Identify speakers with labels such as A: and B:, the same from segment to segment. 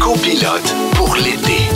A: Copilote pour l'été.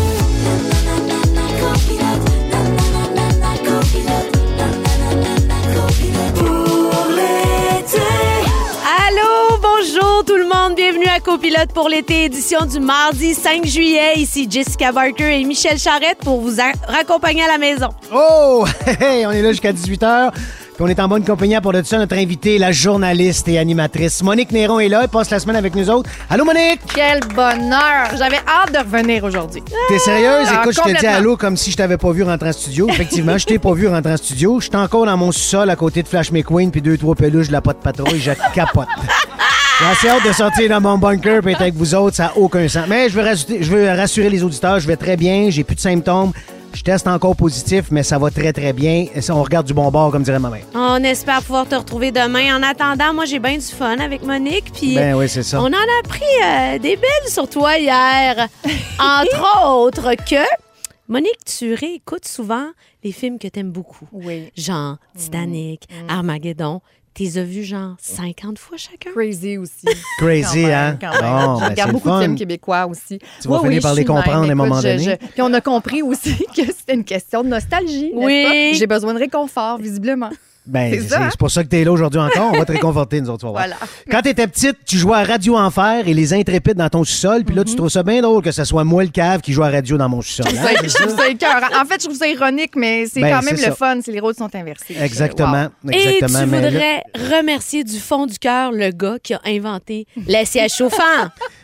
B: Allô, bonjour tout le monde, bienvenue à Copilote pour l'été, édition du mardi 5 juillet. Ici Jessica Barker et Michel Charrette pour vous a- raccompagner à la maison.
C: Oh! Hey, on est là jusqu'à 18h. Puis on est en bonne compagnie pour de ça notre invitée, la journaliste et animatrice Monique Néron est là. Elle passe la semaine avec nous autres. Allô, Monique?
D: Quel bonheur! J'avais hâte de revenir aujourd'hui.
C: T'es sérieuse?
D: Ah,
C: Écoute, je te dis allô comme si je t'avais pas vu rentrer en studio. Effectivement, je t'ai pas vu rentrer en studio. Je suis encore dans mon sous-sol à côté de Flash McQueen puis deux, trois peluches de la pote patrouille. Je capote. J'ai assez hâte de sortir dans mon bunker et être avec vous autres. Ça n'a aucun sens. Mais je veux, rassurer, je veux rassurer les auditeurs. Je vais très bien. J'ai plus de symptômes. Je teste encore positif, mais ça va très, très bien. Et ça, on regarde du bon bord, comme dirait ma mère.
B: On espère pouvoir te retrouver demain. En attendant, moi j'ai bien du fun avec Monique. Puis
C: Ben oui, c'est ça.
B: on en a appris euh, des belles sur toi hier. Entre autres que Monique, tu réécoutes souvent les films que t'aimes beaucoup.
D: Oui.
B: Genre Titanic, Armageddon. T'es as vus genre 50 fois chacun?
D: Crazy aussi.
C: Crazy,
D: Quand même,
C: hein?
D: quand même. Je
C: ben,
D: regarde beaucoup de films québécois aussi.
C: Tu vas
D: Oui,
C: finir
D: oui,
C: par les comprendre
D: même.
C: à un moment
D: je-
C: donné.
D: je- Puis on a compris aussi que c'était une question de nostalgie.
B: Oui.
D: J'ai besoin de réconfort, visiblement.
C: Ben,
D: C'est
C: pour ça que t'es là aujourd'hui encore. On va te réconforter, nous autres. tu vas voir.
D: Voilà.
C: Quand t'étais petite, tu jouais à Radio Enfer et les Intrépides dans ton sous-sol. Puis là,
D: Mhm.
C: tu trouves ça bien drôle que ce soit moi, le cave, qui joue à radio dans mon sous-sol. Hein,
D: trouve
C: c'est
D: ça- je trouve ça écœurant. En fait, je trouve ça ironique, mais c'est
C: Ben,
D: quand même le
C: ça.
D: fun si les rôles sont inversés.
C: Exactement.
D: Wow.
B: Et tu
C: exactement. là-
B: voudrais remercier du fond du cœur le gars qui a inventé les sièges chauffants.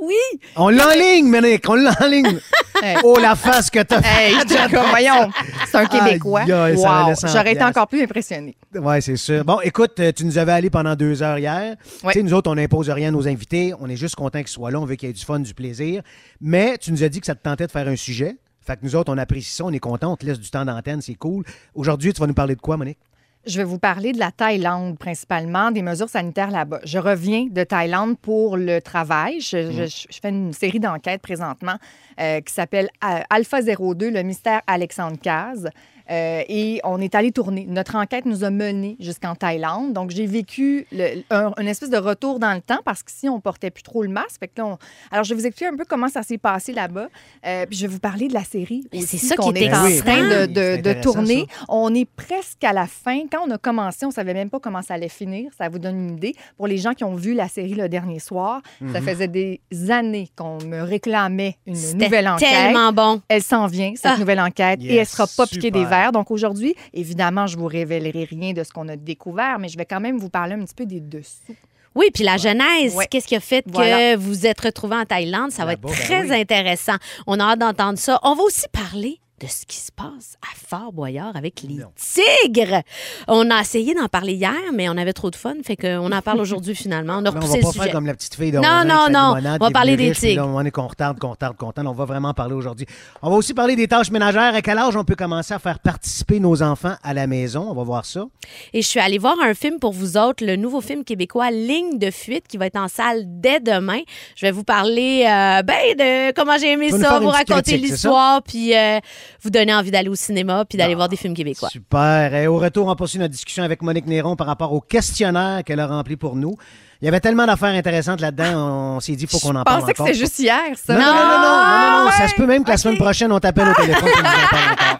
B: oui!
C: On l'enligne, Monique, on l'enligne.
D: Hey.
C: Oh, la face que t'as
D: Hey,
C: faite.
D: voyons, c'est un Québécois. Wow. J'aurais été encore plus impressionnée.
C: Oui, c'est sûr. Bon, écoute, euh, tu nous avais allé pendant deux heures hier.
D: Ouais.
C: Tu sais, nous autres, on n'impose rien à nos invités. On est juste contents qu'ils soient là. On veut qu'il y ait du fun, du plaisir. Mais tu nous as dit que ça te tentait de faire un sujet. Fait que nous autres, on apprécie ça. On est contents. On te laisse du temps d'antenne. C'est cool. Aujourd'hui, tu vas nous parler de quoi, Monique?
D: Je vais vous parler de la Thaïlande principalement, des mesures sanitaires là-bas. Je reviens de Thaïlande pour le travail. Je, je- je fais une série d'enquêtes présentement euh, qui s'appelle euh, Alpha 02, le mystère Alexandre Caz. Euh, et on est allé tourner. Notre enquête nous a menés jusqu'en Thaïlande. Donc, j'ai vécu le- un, une espèce de retour dans le temps parce qu'ici, on portait plus trop le masque. Fait que là, on- Alors, je vais vous expliquer un peu comment ça s'est passé là-bas. Euh, puis, je vais vous parler de la série.
B: C'est ça qui
D: qu'on
B: est
D: est en train de,
C: Oui,
D: de-
C: c'est
D: de
C: intéressant,
D: tourner.
C: ça.
D: On est presque à la fin. Quand on a commencé, on savait même pas comment ça allait finir. Ça vous donne une idée. Pour les gens qui ont vu la série le dernier soir, ça faisait des années qu'on me réclamait une nouvelle enquête.
B: tellement bon.
D: Elle s'en vient, cette
B: Ah.
D: nouvelle enquête, et elle sera pas piquée des Donc aujourd'hui, évidemment, je vous révélerai rien de ce qu'on a découvert, mais je vais quand même vous parler un petit peu des dessous.
B: Oui, puis la genèse,
D: Ouais.
B: qu'est-ce qui a fait
D: Voilà.
B: que vous êtes retrouvés en Thaïlande? Ça va être
C: ben
B: très
C: oui.
B: intéressant. On a hâte d'entendre ça. On va aussi parler de ce qui se passe à Fort-Boyard avec les
C: Non.
B: tigres. On a essayé d'en parler hier, mais on avait trop de fun, fait qu'on en parle aujourd'hui finalement. On a
C: Là, on
B: repoussé
C: va
B: le
C: pas
B: sujet.
C: faire comme la petite fille de
B: Non,
C: 11 ans
B: non, non. On va parler des
C: riche,
B: tigres.
C: là, on est qu'on retarde, qu'on retarde, qu'on retarde. On va vraiment parler aujourd'hui. On va aussi parler des tâches ménagères. À quel âge on peut commencer à faire participer nos enfants à la maison? On va voir ça.
B: Et je suis allée voir un film pour vous autres, le nouveau film québécois Ligne de fuite qui va être en salle dès demain. Je vais vous parler euh, ben, de comment j'ai aimé ça, vous raconter l'histoire, puis euh, vous donner envie d'aller au cinéma, puis d'aller voir des films québécois.
C: Super. Et au retour, on poursuit notre discussion avec Monique Néron par rapport au questionnaire qu'elle a rempli pour nous. Il y avait tellement d'affaires intéressantes là-dedans, on s'est dit, il faut qu'on en
D: Je
C: parle
D: pensais que c'était juste hier, ça.
C: Non, non, non, non, non, non, non,
D: Ah,
C: ça se peut même que la semaine prochaine, on t'appelle au téléphone et nous en parle encore.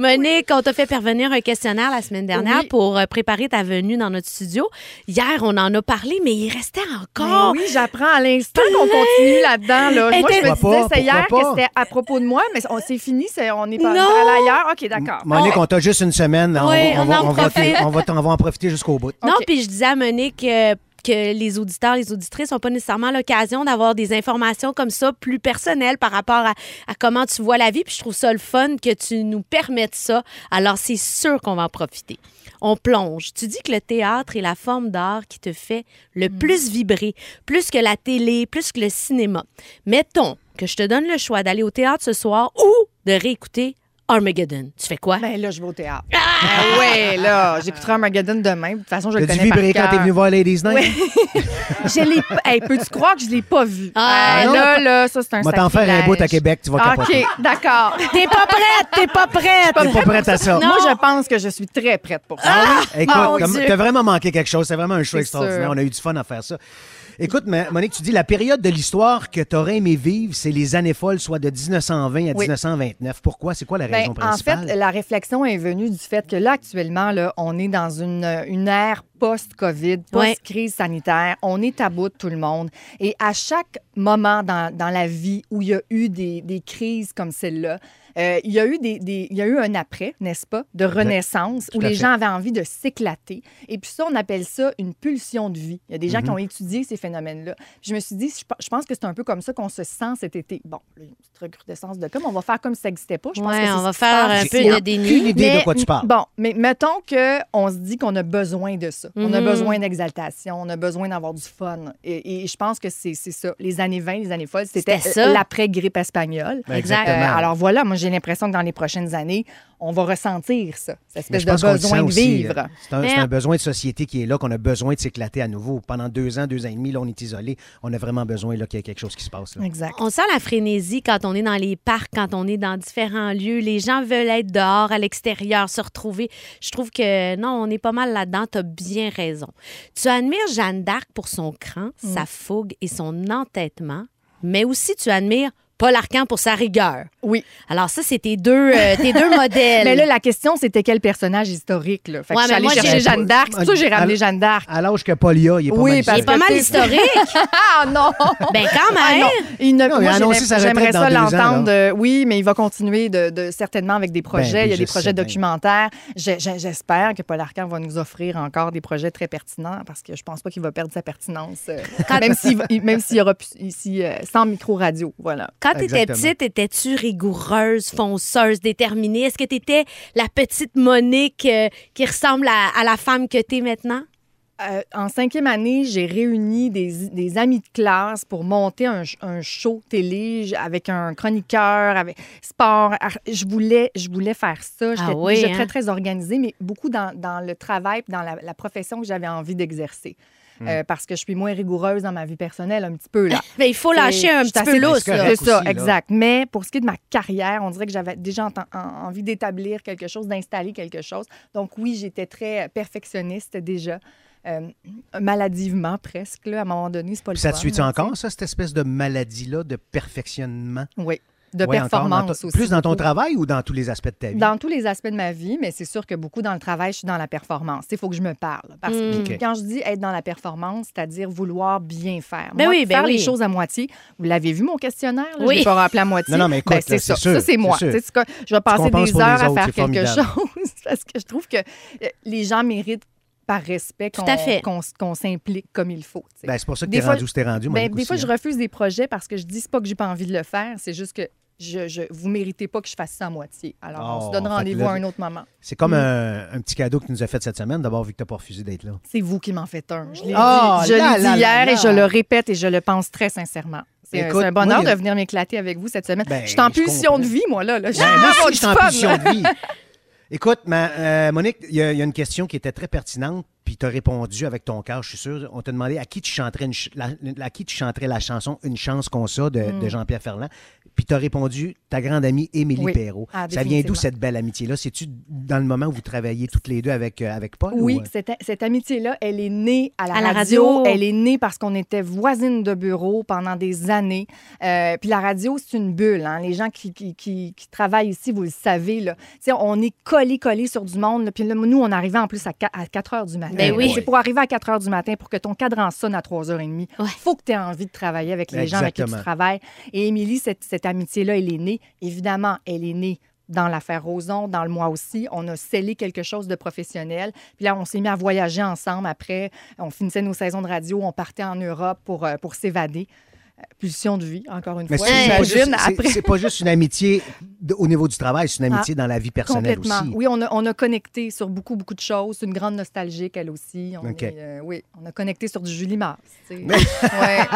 B: Monique, on t'a fait parvenir un questionnaire la semaine dernière
D: Oui.
B: pour euh, préparer ta venue dans notre studio. Hier, on en a parlé, mais il restait encore.
D: Ben oui, j'apprends à l'instant qu'on continue là-dedans. Là. Moi, je me disais, c'est hier que c'était à propos de moi, mais on- c'est fini, c'est- on est pas
B: Non.
D: allé ailleurs. OK, d'accord.
C: Monique, on t'a juste une semaine. On,
B: Oui,
C: va- on
B: on
C: va,
B: en
C: on va- on en profiter jusqu'au bout.
B: Non, puis je disais à Monique euh, que les auditeurs, les auditrices n'ont pas nécessairement l'occasion d'avoir des informations comme ça plus personnelles par rapport à, à comment tu vois la vie. Puis je trouve ça le fun que tu nous permettes ça. Alors, c'est sûr qu'on va en profiter. On plonge. Tu dis que le théâtre est la forme d'art qui te fait le plus vibrer, plus que la télé, plus que le cinéma. Mettons que je te donne le choix d'aller au théâtre ce soir ou de réécouter Armageddon. Tu fais quoi?
D: Ben là, je vais au théâtre. Ben ouais, là, j'écouterai Armageddon demain. De toute façon, je le connais par
C: vibrer quand t'es venu voir Ladies Night?
D: Oui. je l'ai pas. Hey, peux-tu croire que je l'ai pas vu?
B: Ah,
D: Euh, là, là, ça, c'est un
C: Va t'en faire un bout à Québec, tu vas capoter.
D: OK, d'accord.
B: T'es pas prête! T'es pas prête!
C: T'es pas prête à ça.
B: Non.
D: Moi, je pense que je suis très prête pour ça.
C: Ah oui? Écoute, t'as vraiment manqué quelque chose. C'est vraiment un show extraordinaire.
D: sûr.
C: On a eu du fun à faire ça. Écoute, Monique, tu dis la période de l'histoire que tu aurais aimé vivre, c'est les années folles, soit de 1920 à
D: Oui.
C: 1929. Pourquoi? C'est quoi la
D: Ben,
C: raison
D: en fait, la réflexion est venue du fait que là, actuellement, là, on est dans une, une ère post-COVID,
B: Ouais.
D: post-crise sanitaire. On est à bout de tout le monde. Et à chaque moment dans, dans la vie où il y a eu des, des crises comme celle-là, euh, il, y a eu des, des- il y a eu un après, n'est-ce pas, de renaissance
C: Tout
D: où les
C: fait.
D: gens avaient envie de s'éclater. Et puis ça, on appelle ça une pulsion de vie. Il y a des gens
C: Mhm.
D: qui ont étudié ces phénomènes-là. Je me suis dit, je pe- je pense que c'est un peu comme ça qu'on se sent cet été. Bon, là, une petite recrudescence de comme on va faire comme si ça n'existait pas. Je pense
B: Ouais,
D: que c'est
B: on va faire un peu de déni.
C: Idée de
D: Mais,
C: quoi tu parles.
D: Bon, mais mettons qu'on se dit qu'on a besoin de ça. On a
B: Mhm.
D: besoin d'exaltation, on a besoin d'avoir du fun. Et, et je pense que c'est c'est ça. Les années 20, les années folles, c'était
B: C'était ça.
D: l'après-grippe espagnole.
C: Ben,
B: Exact.
C: Exactement.
D: Euh, alors voilà, moi j'ai l'impression que dans les prochaines années, on va ressentir ça, cette espèce de besoin de
C: aussi,
D: vivre.
C: euh, C'est un,
B: Mais-
C: c'est un besoin de société qui est là, qu'on a besoin de s'éclater à nouveau. Pendant deux ans, deux ans et demi, là, on est isolé. On a vraiment besoin là, qu'il y ait quelque chose qui se passe. là.
D: Exact.
B: On sent la frénésie quand on est dans les parcs, quand on est dans différents lieux. Les gens veulent être dehors, à l'extérieur, se retrouver. Je trouve que non, on est pas mal là-dedans. Tu as bien raison. Tu admires Jeanne d'Arc pour son cran,
D: Mm.
B: sa fougue et son entêtement, mais aussi tu admires Paul Arcan pour sa rigueur.
D: Oui.
B: Alors ça, c'est tes deux, euh, tes deux modèles.
D: Mais là, la question, c'était quel personnage historique? Là? Fait que
B: Ouais,
D: je suis
B: mais
D: allée
B: moi,
D: chercher
B: j'ai-
D: Jeanne d'Arc. C'est ça que j'ai ramené Jeanne d'Arc.
C: À l'âge que Paul y a, il est pas
D: Oui,
C: mal
D: parce
B: Il est pas mal
D: que-
B: historique.
D: Ah non!
B: ben quand
D: Ah
B: même.
D: non, il ne,
C: Non,
D: moi, j'aimerais ça l'entendre. euh, oui, mais il va continuer de, de- certainement avec des projets.
C: Ben oui,
D: il y a des
C: je
D: projets
C: bien.
D: documentaires. J'espère que Paul Arcand va nous offrir encore des projets très pertinents parce que je pense pas qu'il va perdre sa pertinence, euh, même s'il va- même s'il y aura plus- ici euh, sans micro-radio. Voilà.
B: Quand tu étais petite, étais-tu rigoureuse, fonceuse, déterminée? Est-ce que tu étais la petite Monique euh, qui ressemble à, à la femme que tu es maintenant?
D: Euh, en cinquième année, j'ai réuni des, des amis de classe pour monter un, show télé avec un chroniqueur, avec sport. Je voulais, je voulais faire ça. J'étais
B: Ah oui,
D: déjà
B: hein?
D: très, très organisée, mais beaucoup dans, dans le travail dans la, la profession que j'avais envie d'exercer.
C: Hmm.
D: Euh, parce que je suis moins rigoureuse dans ma vie personnelle, un petit peu là.
B: Ben, il faut lâcher un petit peu lousse.
C: c'est
D: ça,
C: aussi, là.
D: exact. Mais pour ce qui est de ma carrière, on dirait que j'avais déjà en- envie d'établir quelque chose, d'installer quelque chose. Donc oui, j'étais très perfectionniste déjà. Euh, maladivement presque, là, à un moment donné, c'est pas le
C: ça te
D: là,
C: encore, ça, cette espèce de maladie-là de perfectionnement?
D: Oui, de
C: Ouais, encore, dans
D: performance
C: ton-
D: aussi.
C: Plus dans ton
D: beaucoup.
C: travail ou dans tous les aspects de ta vie?
D: Dans tous les aspects de ma vie, mais c'est sûr que beaucoup dans le travail, je suis dans la performance. Il faut que je me parle. Parce que
B: Mm.
D: Quand je dis être dans la performance, c'est-à-dire vouloir bien faire.
B: Ben
D: Moi,
B: oui, ben
D: faire
B: oui.
D: les choses à moitié. Vous l'avez vu, mon questionnaire? Là?
B: Oui.
D: Je l'ai pas rappelé à moitié.
C: Non, non, mais écoute,
D: Ben, c'est
C: là,
D: ça.
C: c'est sûr,
D: Ça, c'est moi.
C: c'est sûr.
D: Tu sais, c'est quoi, je vais passer des heures à faire
C: c'est
D: quelque chose parce que je trouve que euh, les gens méritent par respect qu'on qu'on s'implique comme il faut. tu.
C: Ben, c'est pour ça que
D: Des
C: t'es
D: fois-
C: rendu où t'es rendu,
D: Ben, des fois, je refuse des projets parce que je dis c'est pas que j'ai pas envie de le faire, c'est juste que je, je, vous méritez pas que je fasse ça à moitié. Alors, on
C: Oh,
D: se donne
C: fait que
D: rendez-vous à un autre moment.
C: C'est comme
D: Mm.
C: un, un petit cadeau que tu nous as fait cette semaine, d'abord, vu que t'as pas refusé d'être là.
D: C'est vous qui m'en faites un. Je l'ai
C: Oh,
D: dit, je
C: là,
D: l'ai
C: là,
D: dit
C: là,
D: hier
C: là.
D: et je le répète et je le pense très sincèrement. C'est c'est un bonheur
C: moi,
D: de venir m'éclater avec vous cette semaine.
C: Ben,
D: je suis en pulsion de vie, moi, là.
C: Ben, moi aussi, je suis en pulsion de vie. Écoute, ma- euh, Monique, il y, a il y a une question qui était très pertinente, puis tu as répondu avec ton cœur, je suis sûr. On t'a demandé à qui tu chanterais, une ch- la, à qui tu chanterais la chanson Une chance qu'on ça de, de Jean-Pierre Ferland. Puis tu as répondu ta grande amie Émilie.
D: Oui.
C: Perrault.
D: Ah,
C: ça vient d'où cette belle amitié-là? C'est-tu dans le moment où vous travaillez toutes les deux avec, euh, avec Paul?
D: Oui,
C: ou, euh?
D: cette, cette amitié-là, elle est née à la,
B: À la
D: radio.
B: radio.
D: Elle est née parce qu'on était voisines de bureau pendant des années. Euh, puis la radio, c'est une bulle. hein. Les gens qui, qui, qui- qui travaillent ici, vous le savez. Là. Tu sais, on est collés, collés sur du monde. là. Puis là, nous, on arrivait en plus à, qua- à 4 heures du matin.
B: Ben oui.
D: C'est pour arriver à 4 heures du matin, pour que ton cadran sonne à 3 heures et demie. Il
B: Ouais.
D: faut que tu aies envie de travailler avec les gens avec qui tu travailles. Et Émilie, cette, cette amitié-là, elle est née. Évidemment, elle est née dans l'affaire Roson, dans le mois aussi. On a scellé quelque chose de professionnel. Puis là, on s'est mis à voyager ensemble après. On finissait nos saisons de radio. On partait en Europe pour, euh, pour s'évader. Pulsion de vie, encore une
C: Mais
D: fois.
C: c'est c'est pas, juste-
D: J'imagine
C: c'est-
D: après.
C: c'est pas juste une amitié de- au niveau du travail, c'est une amitié dans la vie personnelle
D: Complètement.
C: aussi.
D: Oui, on a, on a connecté sur beaucoup, beaucoup de choses. C'est une grande nostalgique, elle aussi. On est, euh, oui, on a connecté sur du Julie Mars. Ouais, ouais.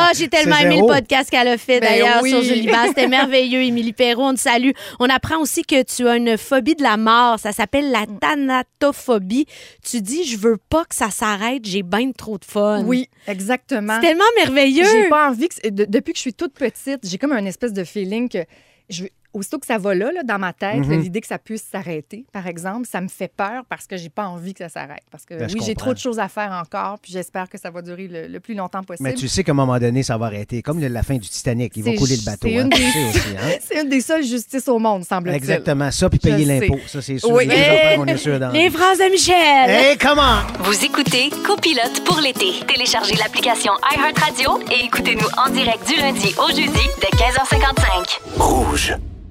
B: Ah, j'ai tellement aimé le podcast qu'elle a fait
D: Ben
B: d'ailleurs
D: oui.
B: sur Julie Basse. C'était merveilleux, Émilie Perrault. On te salue. On apprend aussi que tu as une phobie de la mort. Ça s'appelle la thanatophobie. Tu dis, je veux pas que ça s'arrête, j'ai bien trop de fun.
D: Oui, exactement.
B: C'est tellement merveilleux.
D: J'ai pas envie depuis que je suis toute petite, j'ai comme un espèce de feeling que. Je, aussitôt que ça va là, là, dans ma tête,
C: Mhm.
D: l'idée que ça puisse s'arrêter, par exemple, ça me fait peur parce que j'ai pas envie que ça s'arrête. Parce que
C: Ben,
D: oui, j'ai trop de choses à faire encore, puis j'espère que ça va durer le, le plus longtemps possible.
C: Mais tu sais qu'à un moment donné, ça va arrêter. Comme le- la fin du Titanic. Ils vont
D: C'est-
C: couler le bateau.
D: c'est
C: hein.
D: une des-
C: hein?
D: C'est une des seules justices au monde, semble-t-il.
C: Exactement. Ça, puis payer l'impôt. Ça, c'est sûr.
D: Oui.
C: Est sûr dans
B: Les
C: vie.
B: phrases de Michel.
C: Hey, comment?
E: Vous écoutez Copilote pour l'été. Téléchargez l'application iHeartRadio et écoutez-nous en direct du lundi au jeudi dès 15h55.
A: Rouge.
C: –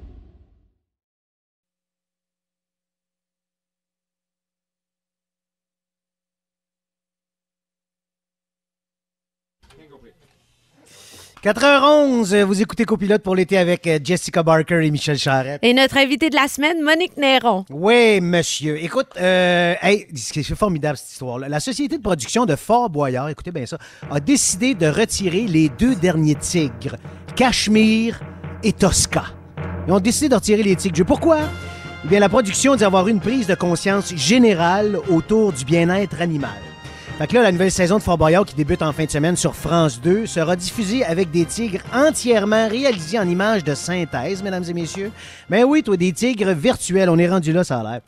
C: 4h11, vous écoutez Copilote pour l'été avec euh, Jessica Barker et Michel Charette.
B: Et notre invité de la semaine, Monique Néron.
C: Oui, monsieur. Écoute, euh, hey, c'est formidable cette histoire-là. La société de production de Fort Boyard, écoutez bien ça, a décidé de retirer les deux derniers tigres, Cachemire et Tosca. Ils ont décidé de retirer les tigres. Pourquoi? Eh bien, la production dit avoir une prise de conscience générale autour du bien-être animal. Fait que là, la nouvelle saison de Fort Boyard qui débute en fin de semaine sur France 2 sera diffusée avec des tigres entièrement réalisés en images de synthèse, mesdames et messieurs. Ben oui, toi, des tigres virtuels. On est rendu là, ça a l'air.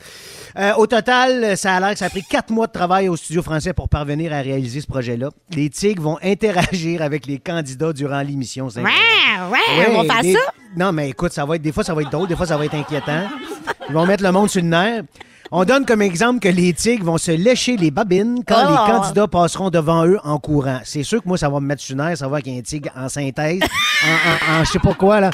C: Euh, au total, ça a l'air que ça a pris quatre mois de travail au studio français pour parvenir à réaliser ce projet-là. Les tigres vont interagir avec les candidats durant l'émission. Incroyable.
B: Ouais, on va faire ça.
C: Non, mais écoute, ça va être des fois ça va être drôle, des fois ça va être inquiétant. Ils vont mettre le monde sur le nerf. On donne comme exemple que les tigres vont se lécher les babines quand
B: Oh.
C: les candidats passeront devant eux en courant. C'est sûr que moi, ça va me mettre sur nerf, savoir qu'il y a un tigre en synthèse, en, en- en je sais pas quoi, là.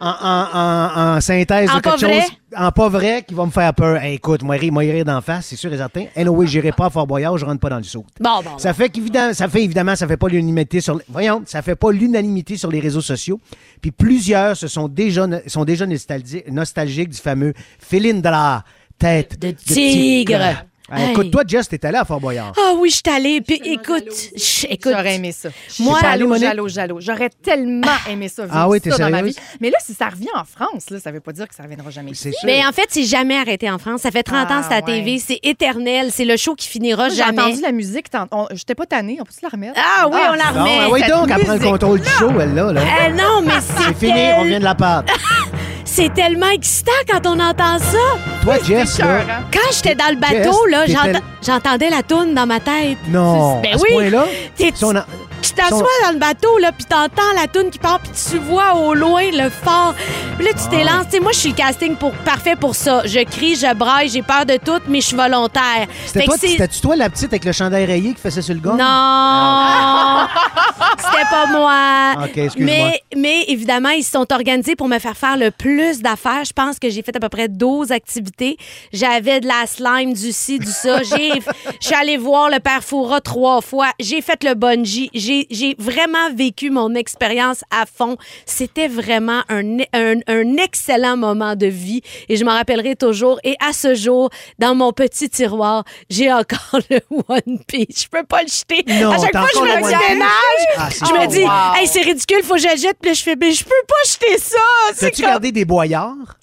C: En, en- en- en synthèse
B: En
C: de quelque
B: vrai?
C: chose. En pas vrai, qui va me faire peur. Hey, écoute, moi, moi, y rire d'en face, c'est sûr et certain. Anyway, j'irai pas à Fort Boyard, je rentre pas dans le saut.
B: Bon, bon.
C: Ça fait qu'évidemment, ça fait évidemment, ça fait pas l'unanimité sur, les- voyons, ça fait pas l'unanimité sur les réseaux sociaux. Puis plusieurs se sont déjà, sont déjà nostalgi- nostalgiques du fameux Philindra, tête
B: De tigre.
C: Ah,
B: Hey.
C: Écoute, toi, Jess, t'es allé à Fort Boyard.
B: Ah oui, je suis allée. Puis écoute, je- écoute.
D: J'aurais aimé ça.
B: Moi-
C: T'es pas allée,
D: jalo,
C: Monique?
D: jalo, jalo. J'aurais tellement aimé ça
C: Ah oui, t'es
D: dans ma
C: sérieuse?
D: vie. Mais là, si ça revient en France, là, ça veut pas dire que ça reviendra jamais ici.
C: C'est sûr.
B: Mais en fait, c'est jamais arrêté en France. Ça fait 30 ans
D: Ah,
B: que c'est à
D: ouais.
B: TV. C'est éternel. C'est le show qui finira
D: Moi, J'ai
B: jamais.
D: entendu la musique. on- J'étais pas tannée. On peut-tu la remettre?
B: Ah oui, on la remet.
C: ah oui, donc, elle prend le contrôle du show, elle, là. là.
B: Eh non, mais c'est
C: C'est fini, on vient de la part.
B: C'est tellement excitant quand on entend ça.
C: Toi, Jess, là?
B: Quand j'étais dans le bateau,
C: Jess,
B: là,
C: t'étais-
B: j'enta- j'entendais la toune dans ma tête.
C: non,
B: Ben
C: à ce
B: oui.
C: point-là,
B: T'es-
C: si on a-
B: Tu t'assois dans le bateau, là, puis t'entends la toune qui part, puis tu vois au loin le phare. Puis là, tu
C: Ah.
B: t'élances. Tu sais, moi, je suis le casting pour, parfait pour ça. Je crie, je braille, j'ai peur de tout, mais je suis volontaire.
C: C'était c'était-tu toi, la petite avec le chandail rayé qui faisait sur le gars?
B: Non! C'était pas moi.
C: OK, excuse-moi.
B: Mais, mais évidemment, ils se sont organisés pour me faire faire le plus d'affaires. Je pense que j'ai fait à peu près 12 activités. J'avais de la slime, du ci, du ça. J'ai- Je suis allée voir le père Foura trois fois. J'ai fait le bungee. J'ai j'ai vraiment vécu mon expérience à fond. C'était vraiment un, un, un excellent moment de vie et je m'en rappellerai toujours. Et à ce jour, dans mon petit tiroir, j'ai encore le One Piece. Je peux pas le jeter.
C: Non,
B: à chaque fois que je me déménage,
C: Ah,
B: je me dis,
D: wow.
B: hey, c'est ridicule, faut que je jette. Puis je fais, mais je peux pas jeter ça.
C: T'as-tu
B: comme-
C: gardé des boyards?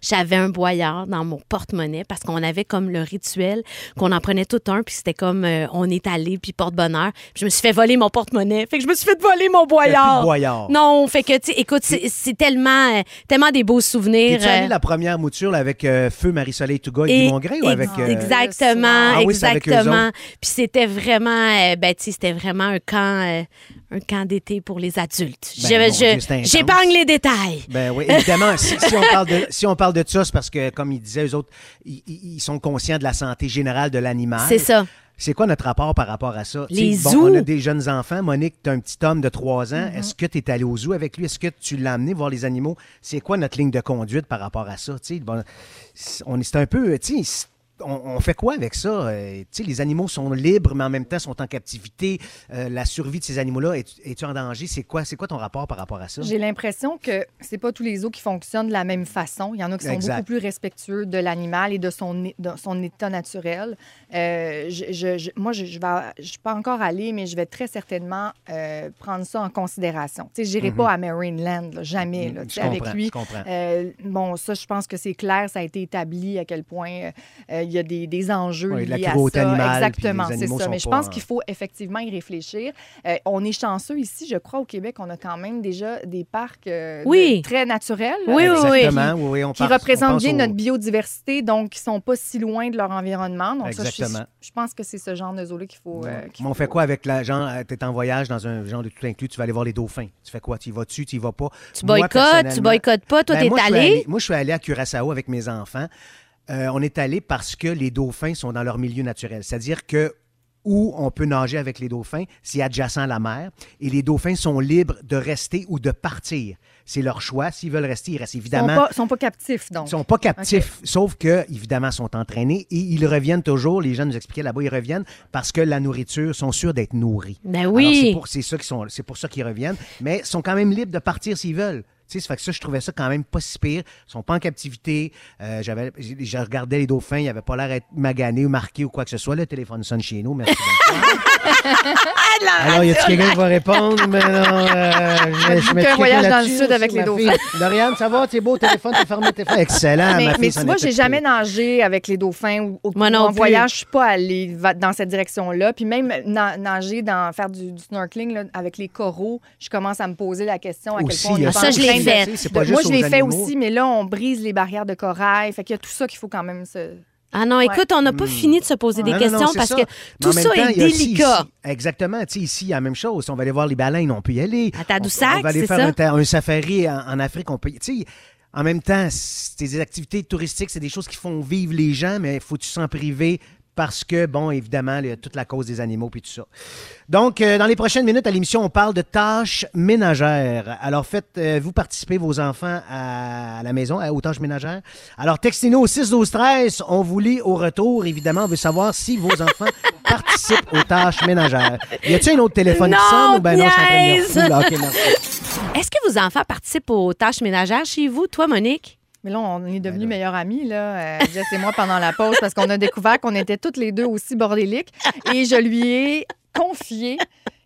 B: J'avais un boyard dans mon porte-monnaie parce qu'on avait comme le rituel qu'on en prenait tout un, puis c'était comme euh, on est allé, puis porte-bonheur. Je me suis fait voler mon porte-monnaie. Fait que je me suis fait voler mon boyard.
C: boyard.
B: Non, fait que, tu écoute, c'est tellement, euh, tellement des beaux souvenirs.
C: Allé
B: euh,
C: la première mouture là, avec euh, Feu Marie-Soleil Touga et
B: et-
C: ou avec...
B: Exactement,
C: Ah oui,
B: exactement. Puis c'était vraiment, ben, tu c'était vraiment un camp, un camp d'été pour les adultes.
C: Ben.
B: J'épargne les détails.
C: Ben oui, évidemment, si, si on parle de, si on parle de ça, c'est parce que, comme ils disaient, eux autres, ils, sont conscients de la santé générale de l'animal.
B: C'est ça.
C: C'est quoi notre rapport par rapport à ça?
B: Les zoos.
C: on a des jeunes enfants. Monique, tu as un petit homme de 3 ans. Est-ce que tu es allé au zoo avec lui? Est-ce que tu l'as amené voir les animaux? C'est quoi notre ligne de conduite par rapport à ça? Bon, c'est- on est c'est un peu. On, on fait quoi avec ça? Euh, les animaux sont libres, mais en même temps sont en captivité. Euh, la survie de ces animaux-là, es- es-tu en danger? C'est quoi, c'est quoi ton rapport par rapport à ça?
D: J'ai l'impression que c'est pas tous les zoos qui fonctionnent de la même façon. Il y en a qui sont
C: Exact.
D: beaucoup plus respectueux de l'animal et de son, de son état naturel. Euh, je, je- je- moi, je, je vais, je suis pas encore allée, mais je vais très certainement euh, prendre ça en considération. Tu sais, j'irai pas à Marineland, là, jamais, là,
C: Mhm, je
D: avec lui.
C: je comprends.
D: Bon, ça, je pense que c'est clair, ça a été établi à quel point il y a des, des enjeux
C: Oui, de la
D: liés à ça.
C: animale,
D: Exactement, c'est ça. Mais je pense
C: en-
D: qu'il faut effectivement y réfléchir. Euh, on est chanceux ici, je crois, au Québec, on a quand même déjà des parcs euh, de- très naturels.
B: Oui,
D: euh,
B: oui, oui.
C: Exactement, oui, oui, on
D: qui représentent bien
C: au-
D: notre biodiversité, donc qui sont pas si loin de leur environnement. Donc ça, je,
C: Exactement.
D: je pense que c'est ce genre de zoo-là qu'il faut. euh,
C: on
D: faut-
C: fait quoi avec la genre, tu es en voyage dans un genre de tout inclus, tu vas aller voir les dauphins. Tu fais quoi? Tu y vas-tu, tu y vas pas?
B: Tu boycottes, tu boycottes pas? Toi,
C: Ben,
B: t'es allé.
C: Moi, je suis allé à Curaçao avec mes enfants. Euh, on est allé parce que les dauphins sont dans leur milieu naturel. C'est-à-dire que où on peut nager avec les dauphins, c'est adjacent à la mer. Et les dauphins sont libres de rester ou de partir. C'est leur choix. S'ils veulent rester, ils restent
D: Ils sont
C: évidemment.
D: pas, sont pas captifs, donc.
C: Ils sont pas captifs, sauf que, évidemment, sont entraînés et ils reviennent toujours. Les gens nous expliquaient là-bas, ils reviennent parce que la nourriture, sont sûrs d'être nourris.
B: Ben oui.
C: c'est pour, ça qu'ils sont, c'est pour ça qu'ils reviennent, mais ils sont quand même libres de partir s'ils veulent. Tu sais, ça fait que ça, je trouvais ça quand même pas si pire. Ils sont pas en captivité. Euh, j'avais, j'ai- je regardais les dauphins, ils avaient pas l'air d'être maganés ou marqués ou quoi que ce soit. Le téléphone sonne chez nous, merci. Alors, y a-t-il quelqu'un qui va répondre? Mais non, euh, je, je mets
D: voyage dans le sud avec les dauphins.
C: fille. Doriane, ça va? T'es beau, téléphone, t'as fermé tes téléphone. Excellent,
D: mais,
C: ma
D: mais
C: fille
D: tu vois, j'ai jamais nagé avec les dauphins ou, ou-
B: Moi
D: ou
B: non
D: en
B: plus.
D: voyage, je suis pas allée dans cette direction-là. Puis même na- nager, dans, faire du, du snorkeling là, avec les coraux, je commence à me poser la question à quel point on est
C: a
D: pas
B: ça,
D: en
B: je l'ai
D: train
B: fait.
D: Moi,
C: juste
D: je l'ai fait aussi, mais là, on brise les barrières de corail. Fait qu'il y a tout ça qu'il faut quand même se.
B: Ah non, écoute, on n'a pas fini de se poser des
C: Hmm. Non, non,
B: questions parce
C: ça.
B: que tout ça
C: temps,
B: est
C: aussi
B: délicat.
C: ici- exactement. Tu sais, ici, il y a la même chose. On va aller voir les baleines, on peut y aller.
B: À
C: On-
B: Tadoussac,
C: On va aller faire
B: ça?
C: un, safari en, en Afrique, on peut y- Tu sais, en même temps, c'est des activités touristiques, c'est des choses qui font vivre les gens, mais faut-tu s'en priver? Parce que, bon, évidemment, il y a toute la cause des animaux puis tout ça. Donc, euh, dans les prochaines minutes à l'émission, on parle de tâches ménagères. Alors, faites-vous participer vos enfants à, la maison, à- aux tâches ménagères. Alors, textez-nous au 6 12 13 On vous lit au retour. Évidemment, on veut savoir si vos enfants participent aux tâches ménagères. Y a-t-il un autre téléphone qui
B: Non,
C: sonne ou ben non, je suis en train de là.
B: Est-ce que vos enfants participent aux tâches ménagères chez vous, toi, Monique?
D: Mais là, on est
C: Ben
D: devenus meilleurs amis, là, euh, Jess et moi, pendant la pause, parce qu'on a découvert qu'on était toutes les deux aussi bordéliques. Et je lui ai confié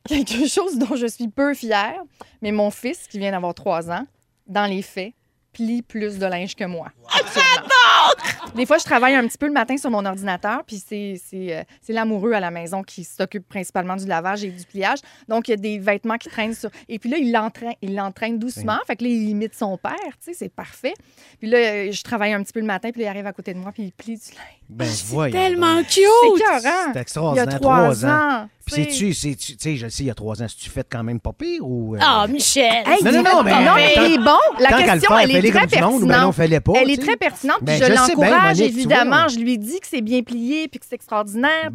D: quelque chose dont je suis peu fière. Mais mon fils, qui vient d'avoir trois ans, dans les faits, plie plus de linge que moi. Absolument. Des fois, je travaille un petit peu le matin sur mon ordinateur, puis c'est, c'est, euh, c'est l'amoureux à la maison qui s'occupe principalement du lavage et du pliage. Donc, il y a des vêtements qui traînent sur. Et puis là, il l'entraîne, il l'entraîne doucement. Fait que là, il imite son père, tu sais, c'est parfait. Puis là, euh, je travaille un petit peu le matin, puis là, il arrive à côté de moi, puis il plie du linge.
C: Ben, voyons
B: Tellement
C: donc.
B: cute!
D: C'est.
C: C'est
D: Il y a
C: extraordinaire.
D: trois ans.
C: Puis
D: tu sais.
C: c'est-tu, tu sais, je le sais, il y a trois ans, tu fait quand même pas pire ou. euh,
B: Ah, Michel!
D: Hey,
C: Non, non, non, mais-
D: non, mais
C: tant-
D: il est bon. La
C: tant
D: question, elle est très
C: monde, ben
D: pertinente.
C: non, fais-les pas,
D: elle est très pertinente. puis
C: Ben,
D: je l'encourage, évidemment.
C: vois.
D: Je lui dis que c'est bien plié puis que c'est extraordinaire.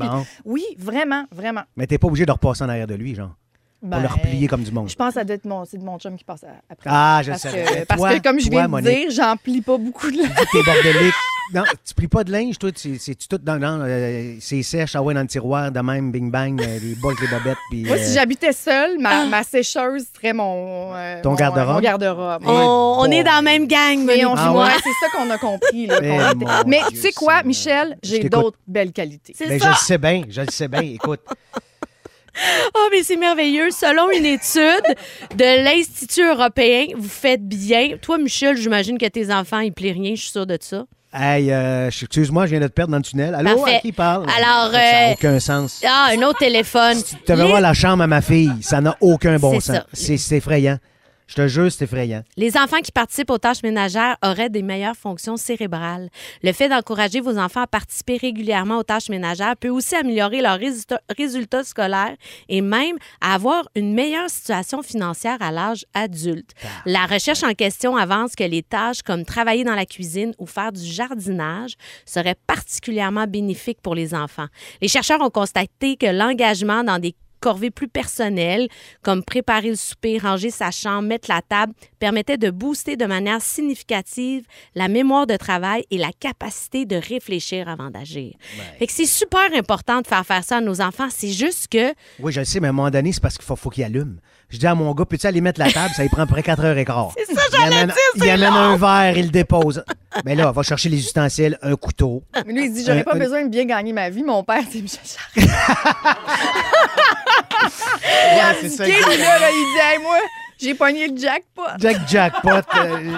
D: Oui, vraiment, vraiment.
C: Mais t'es pas obligé de repasser en arrière de lui, genre. Pour
D: Ben,
C: le replier comme du monde.
D: Je pense que ça doit être mon, c'est de mon chum qui passe à- après.
C: Ah, je
D: parce. Que, parce que, comme je
C: toi,
D: viens de
C: Monique.
D: dire, j'en plie pas beaucoup de linge.
C: T'es bordélique. Non, tu plies pas de linge, toi. tu- C'est-tu tout dans. dans euh, c'est sèche, ah ouais, dans le tiroir, de même, bing bang, euh, les avec les bobettes. Puis,
D: Moi,
C: euh,
D: si j'habitais seule, ma, ma sécheuse serait mon, euh,
C: Ton
D: mon-
C: garde-robe?
D: Mon garde-robe.
B: On, on
C: bon.
B: est dans la même gang, Monique.
D: Mais on,
C: Ah
D: ouais,
C: ouais?
D: c'est ça qu'on a compris. là,
C: Eh,
D: qu'on était-
C: mon
D: Mais
C: Dieu
D: tu sais quoi,
C: Seigneur.
D: Michel?
C: Je
D: J'ai
C: t'écoute.
D: d'autres belles qualités.
B: C'est
C: ben,
B: ça.
C: je le sais bien, je le sais bien. Écoute,
B: Oh, mais c'est merveilleux. Selon une étude de l'Institut européen, vous faites bien. Toi, Michel, j'imagine que tes enfants, ils plient rien. Je suis sûre de ça.
C: hey, euh, excuse-moi, je viens de te perdre dans le tunnel. Allô,
B: Parfait.
C: à qui parle?
B: Alors,
C: Ça n'a
B: euh,
C: aucun sens.
B: Ah, un autre téléphone.
C: Tu devais voir la chambre à ma fille. Ça n'a aucun bon sens. c'est effrayant. Je te jure, c'est effrayant.
B: Les enfants qui participent aux tâches ménagères auraient des meilleures fonctions cérébrales. Le fait d'encourager vos enfants à participer régulièrement aux tâches ménagères peut aussi améliorer leurs résultats, scolaires et même avoir une meilleure situation financière à l'âge adulte. La recherche en question avance que les tâches comme travailler dans la cuisine ou faire du jardinage seraient particulièrement bénéfiques pour les enfants. Les chercheurs ont constaté que l'engagement dans des corvées plus personnelles, comme préparer le souper, ranger sa chambre, mettre la table, permettait de booster de manière significative la mémoire de travail et la capacité de réfléchir avant d'agir. Fait que c'est super important de faire faire ça à nos enfants. C'est juste que
C: Oui, je le sais, mais à un moment donné, c'est parce qu'il faut, faut qu'il allume. Je dis à mon gars, peux-tu aller mettre la table? Ça y prend à peu près 4h15. C'est ça, il amène, il amène un verre, il le dépose. Mais là, va chercher les ustensiles, un couteau.
D: Mais lui, il se dit J'aurais pas besoin de bien gagner ma vie. Mon père, c'est Michel Charest.
C: Ouais, c'est ça.
D: Le là, il dit Hey, moi, j'ai pogné le jackpot.
C: Jack Jackpot. euh,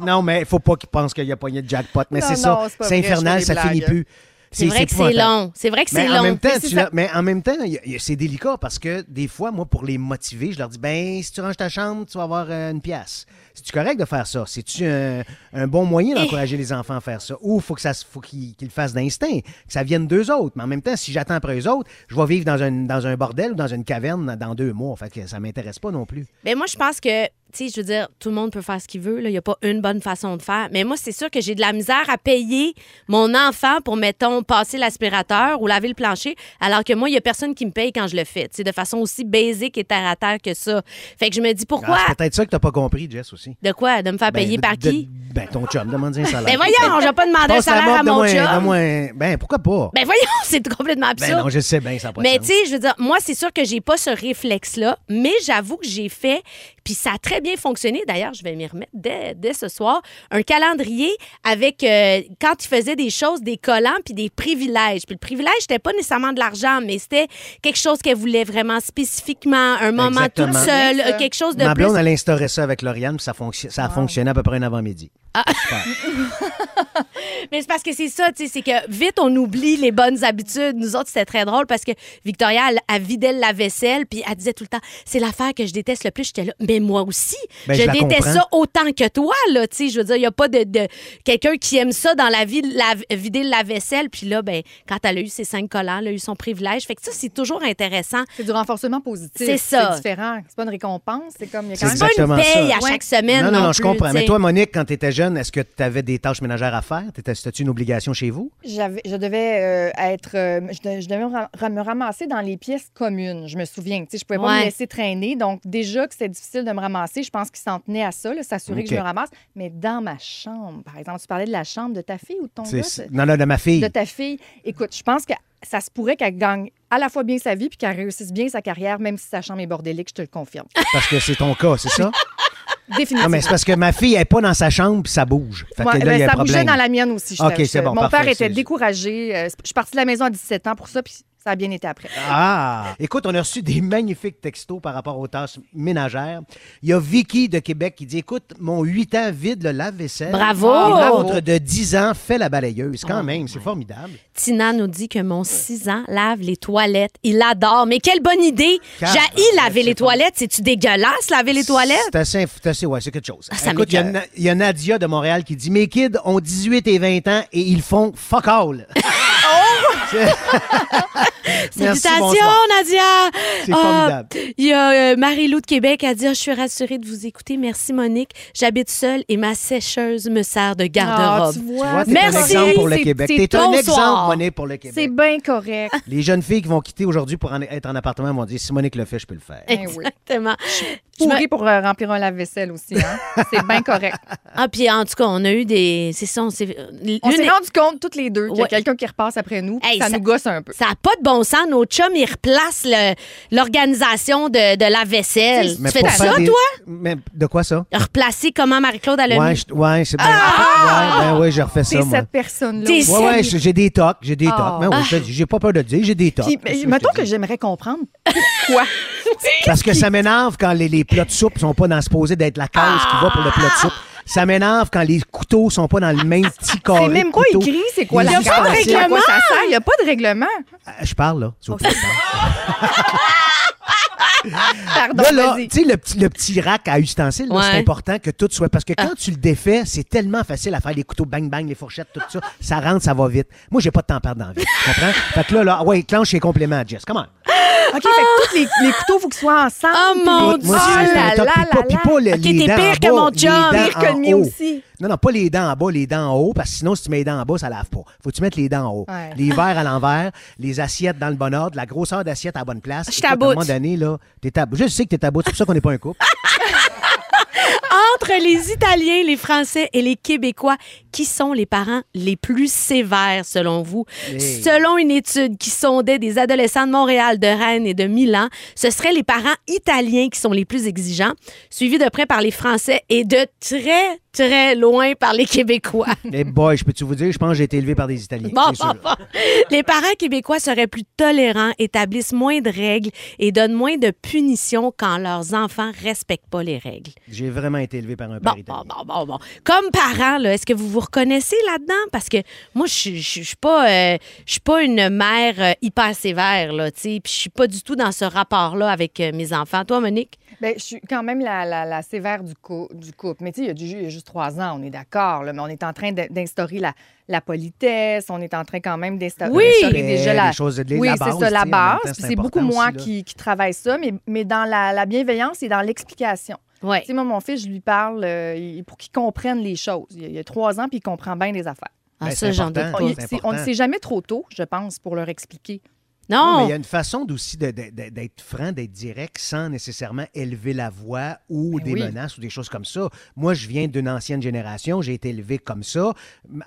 C: non, mais il faut pas qu'il pense qu'il a pogné de jackpot. Mais c'est ça.
D: c'est
C: infernal, ça
D: des
C: finit
D: blagues.
C: plus.
B: C'est vrai que c'est long. C'est vrai que c'est
C: Mais en
B: long.
C: même temps,
B: Mais
C: tu
B: ça.
C: mais en même temps, c'est délicat parce que des fois, moi, pour les motiver, je leur dis ben, si tu ranges ta chambre, tu vas avoir euh, une pièce. C'est-tu correct de faire ça? C'est-tu un, un bon moyen
B: Eh.
C: d'encourager les enfants à faire ça? Ou faut que ça faut qu'ils le fassent d'instinct, que ça vienne d'eux autres. Mais en même temps, si j'attends après eux autres, je vais vivre dans un, dans un bordel ou dans une caverne dans deux mois. Fait que ça m'intéresse pas non plus.
B: Ben moi, je pense que, tu sais, je veux dire, tout le monde peut faire ce qu'il veut. Il n'y a pas une bonne façon de faire. Mais moi, c'est sûr que j'ai de la misère à payer mon enfant pour, mettons, passer l'aspirateur ou laver le plancher, alors que moi, il n'y a personne qui me paye quand je le fais. Tu sais, de façon aussi basique et terre à terre que ça. Fait que je me dis, pourquoi?
C: Ah, c'est peut-être ça que t'as pas compris, Jess, aussi.
B: de quoi? De me faire
C: Ben,
B: payer
C: de-
B: par
C: de-
B: qui?
C: ben, ton chum, demande un salaire.
B: Ben voyons, je vais pas demander un salaire à mon
C: donne-moi-
B: chum.
C: Ben, pourquoi pas?
B: Ben voyons, c'est complètement absurde.
C: Ben non, je sais bien, ça
B: Mais tu sais, je veux dire, moi, c'est sûr que j'ai pas ce réflexe-là, mais j'avoue que j'ai fait, puis ça a très bien fonctionné. D'ailleurs, je vais m'y remettre dès, dès ce soir, un calendrier avec, euh, quand il faisait des choses, des collants, puis des privilèges. Puis le privilège, c'était pas nécessairement de l'argent, mais c'était quelque chose qu'elle voulait vraiment spécifiquement, un moment
C: Exactement.
B: toute seule, quelque chose de
C: Ma
B: plus...
C: blonde, elle instaurait ça avec Lauriane, puis ça, fonction- ça a fonctionné à peu près un avant-midi.
B: Mais c'est parce que c'est ça, tu sais, c'est que vite, on oublie les bonnes habitudes. Nous autres, c'était très drôle parce que Victoria, elle, elle vidait la vaisselle, puis elle disait tout le temps, c'est l'affaire que je déteste le plus. J'étais là, mais moi aussi,
C: Ben,
B: je, déteste
C: comprends.
B: ça autant que toi, là, tu sais. Je veux dire, il n'y a pas de, de- quelqu'un qui aime ça dans la vie, la, vider la vaisselle. Puis là, ben, quand elle a eu ses cinq collants, elle a eu son privilège. Fait que ça, c'est toujours intéressant.
D: C'est du renforcement positif.
B: C'est ça.
D: C'est différent. C'est pas une récompense. C'est comme. il y a quand même-
B: C'est pas une paye
C: ça.
B: à
D: Ouais.
B: chaque semaine.
C: non, non, non, je
B: plus,
C: comprends. Mais toi, Monique, quand tu étais jeune, est-ce que tu avais des tâches ménagères à faire? T'étais- C'était-tu une obligation chez vous?
D: J'avais, je devais euh, être, euh, je, de- je devais me ra- me ramasser dans les pièces communes. Je me souviens, tu sais, je pouvais pas
B: Ouais.
D: me laisser traîner. Donc déjà que c'était difficile de me ramasser, je pense qu'il s'en tenait à ça, là, s'assurer que je me ramasse. Mais dans ma chambre, par exemple, tu parlais de la chambre de ta fille ou de ton gars,
C: C'est-
D: de-
C: Non, non, de ma fille.
D: de ta fille. Écoute, je pense que ça se pourrait qu'elle gagne à la fois bien sa vie puis qu'elle réussisse bien sa carrière, même si sa chambre est bordélique, je te le confirme.
C: Parce que c'est ton cas, c'est ça?
D: Définitivement.
C: Non, mais c'est parce que ma fille, elle n'est pas dans sa chambre, puis ça bouge. Fait que
D: Ouais,
C: là,
D: ben,
C: il y a un
D: ça bougeait
C: problème.
D: dans la mienne aussi. je
C: OK, c'est bon,
D: Mon
C: parfait,
D: père était découragé. Euh, Je suis partie de la maison à 17 ans pour ça, puis ça a bien été après.
C: Ah! Écoute, on a reçu des magnifiques textos par rapport aux tâches ménagères. Il y a Vicky de Québec qui dit Écoute, mon 8 ans vide le lave-vaisselle.
B: Bravo!
C: Et l'autre de 10 ans fait la balayeuse. Quand même, c'est formidable.
B: Tina nous dit que mon 6 ans lave les toilettes. Il adore. Mais quelle bonne idée! J'ai laver les toilettes. C'est-tu dégueulasse, laver les toilettes?
C: C'est assez, c'est assez- ouais, c'est quelque chose.
B: Ah, ça
C: Écoute, il y, y a Nadia de Montréal qui dit Mes kids ont 18 et 20 ans et ils font fuck all. Merci,
B: Salutations. Nadia!
C: C'est
B: Ah,
C: formidable.
B: Il y a euh, Marie-Lou de Québec à dire Je suis rassurée de vous écouter. Merci, Monique. J'habite seule et ma sécheuse me sert de garde-robe.
D: Ah, tu
C: Tu
D: vois,
C: vois, t'es
B: Merci.
C: un exemple pour le
D: c'est-
C: Québec.
D: c'est
C: T'es un exemple. Monique, pour le
D: c'est
C: Québec.
D: bien correct.
C: Les jeunes filles qui vont quitter aujourd'hui pour en- être en appartement vont dire Si Monique le fait, je peux le faire.
D: Eh oui.
B: Exactement. Je me-
D: Pourri pour euh, remplir un lave-vaisselle aussi. Hein? C'est bien correct.
B: Ah, puis en tout cas, on a eu des. C'est ça, on s'est.
D: On
B: l'une-
D: s'est rendu compte, toutes les deux, qu'il y a
B: Ouais.
D: quelqu'un qui repasse après nous.
B: Hey,
D: ça,
B: ça-
D: nous gosse un peu.
B: Ça n'a pas de bon sens. Nos chums, ils replacent l'organisation de, de la vaisselle.
C: Mais
B: tu fais ça,
C: des-
B: toi?
C: Mais de quoi ça?
B: Replacer comment Marie-Claude a le
C: Ouais, je- ouais, c'est bien.
B: Ah!
C: Ouais, ben ouais, j'ai refait ça,
D: C'est
C: moi.
D: cette personne-là.
B: T'es
C: Ouais, ouais, j'ai des tocs, j'ai des
D: Ah.
C: tocs. Mais oui, je te dis, j'ai pas peur de le dire, j'ai des tocs.
D: Puis, mais, mettons
C: je
D: que j'aimerais comprendre pourquoi?
C: Parce que ça m'énerve quand les, les plats de soupe sont pas dans supposé d'être la case qui va pour le plat de soupe. Ça m'énerve quand les couteaux sont pas dans le même petit carré.
D: C'est même
C: de
D: pas
C: couteau.
D: écrit c'est quoi la
C: ustensiles.
D: case, à quoi ça sert. Il n'y a pas de règlement.
C: Euh, Je parle, là.
D: Pardon,
C: Là, là, tu sais, le, petit- le petit rack à ustensiles, là,
B: Ouais.
C: c'est important que tout soit. Parce que quand tu le défais, c'est tellement facile à faire les couteaux bang-bang, les fourchettes, tout ça. Ça rentre, ça va vite. Moi, j'ai pas de temps à perdre dans la vie. Tu comprends? Fait que là, là, ouais, clenche les compléments, Jess. Comment?
D: OK, fait que tous les, les couteaux, il faut qu'ils soient ensemble.
B: Oh, mon Dieu!
C: Moi,
D: Oh
C: c'est
D: là
C: un top. Puis pas,
D: là
C: puis
D: là.
C: pas le-
B: Ok,
C: les
B: t'es
C: dents
B: pire
C: en
B: que
C: bas,
B: mon
C: les
B: chum.
C: dents
D: Pire que
C: en
D: le mien
C: haut.
D: aussi.
C: Non, non, pas les dents en bas, les dents en haut, parce que sinon, si tu mets les dents en bas, ça lave pas. Faut que tu mettes les dents en haut.
D: Ouais.
C: Les verres à l'envers, les assiettes dans le bon ordre, la grosseur d'assiette à la bonne place.
B: Je
C: Écoute, À un
B: t'aboute.
C: moment donné, là, t'es. Je sais que t'es à bout, c'est pour ça qu'on n'est pas un couple.
B: Entre les Italiens, les Français et les Québécois, qui sont les parents les plus sévères selon vous?
C: Hey.
B: Selon une étude qui sondait des adolescents de Montréal, de Rennes et de Milan, ce seraient les parents italiens qui sont les plus exigeants, suivis de près par les Français et de très, très loin par les Québécois.
C: Mais boy, je peux-tu vous dire, je pense que j'ai été élevé par des Italiens.
B: Bon, bon, bon. Les parents québécois seraient plus tolérants, établissent moins de règles et donnent moins de punitions quand leurs enfants respectent pas les règles.
C: J'ai vraiment été élevé par un
B: Bon,
C: père italien.
B: bon, bon, bon, bon. Comme parent, est-ce que vous vous reconnaissez là-dedans? Parce que moi, je je suis pas, euh, je suis pas une mère euh, hyper sévère, là, tu sais. Puis je suis pas du tout dans ce rapport-là avec euh, mes enfants. Toi, Monique?
D: Ben, je suis quand même la, la- la sévère du, cou- du couple. Mais tu sais, il y a du- il y a juste trois ans, on est d'accord. là, Mais on est en train d'instaurer la, la politesse. On est en train quand même d'instaurer
B: Oui!
D: déjà la,
C: choses de
D: oui,
C: la
D: c'est
C: base,
D: ça, la base.
C: c'est
D: beaucoup moi qui, qui travaille ça, mais, mais dans la, la bienveillance et dans l'explication.
B: Oui.
D: Tu sais, moi, mon fils, je lui parle euh, pour qu'il comprenne les choses. Il y a, trois ans, puis il comprend bien les affaires.
B: Ah,
C: Ben,
B: ça, j'en doute pas.
D: On ne sait jamais trop tôt, je pense, pour leur expliquer.
C: Non, mais il y a une façon aussi d'être franc, d'être direct sans nécessairement élever la voix ou
D: Ben
C: des
D: oui.
C: menaces ou des choses comme ça. Moi, je viens d'une ancienne génération, j'ai été élevé comme ça.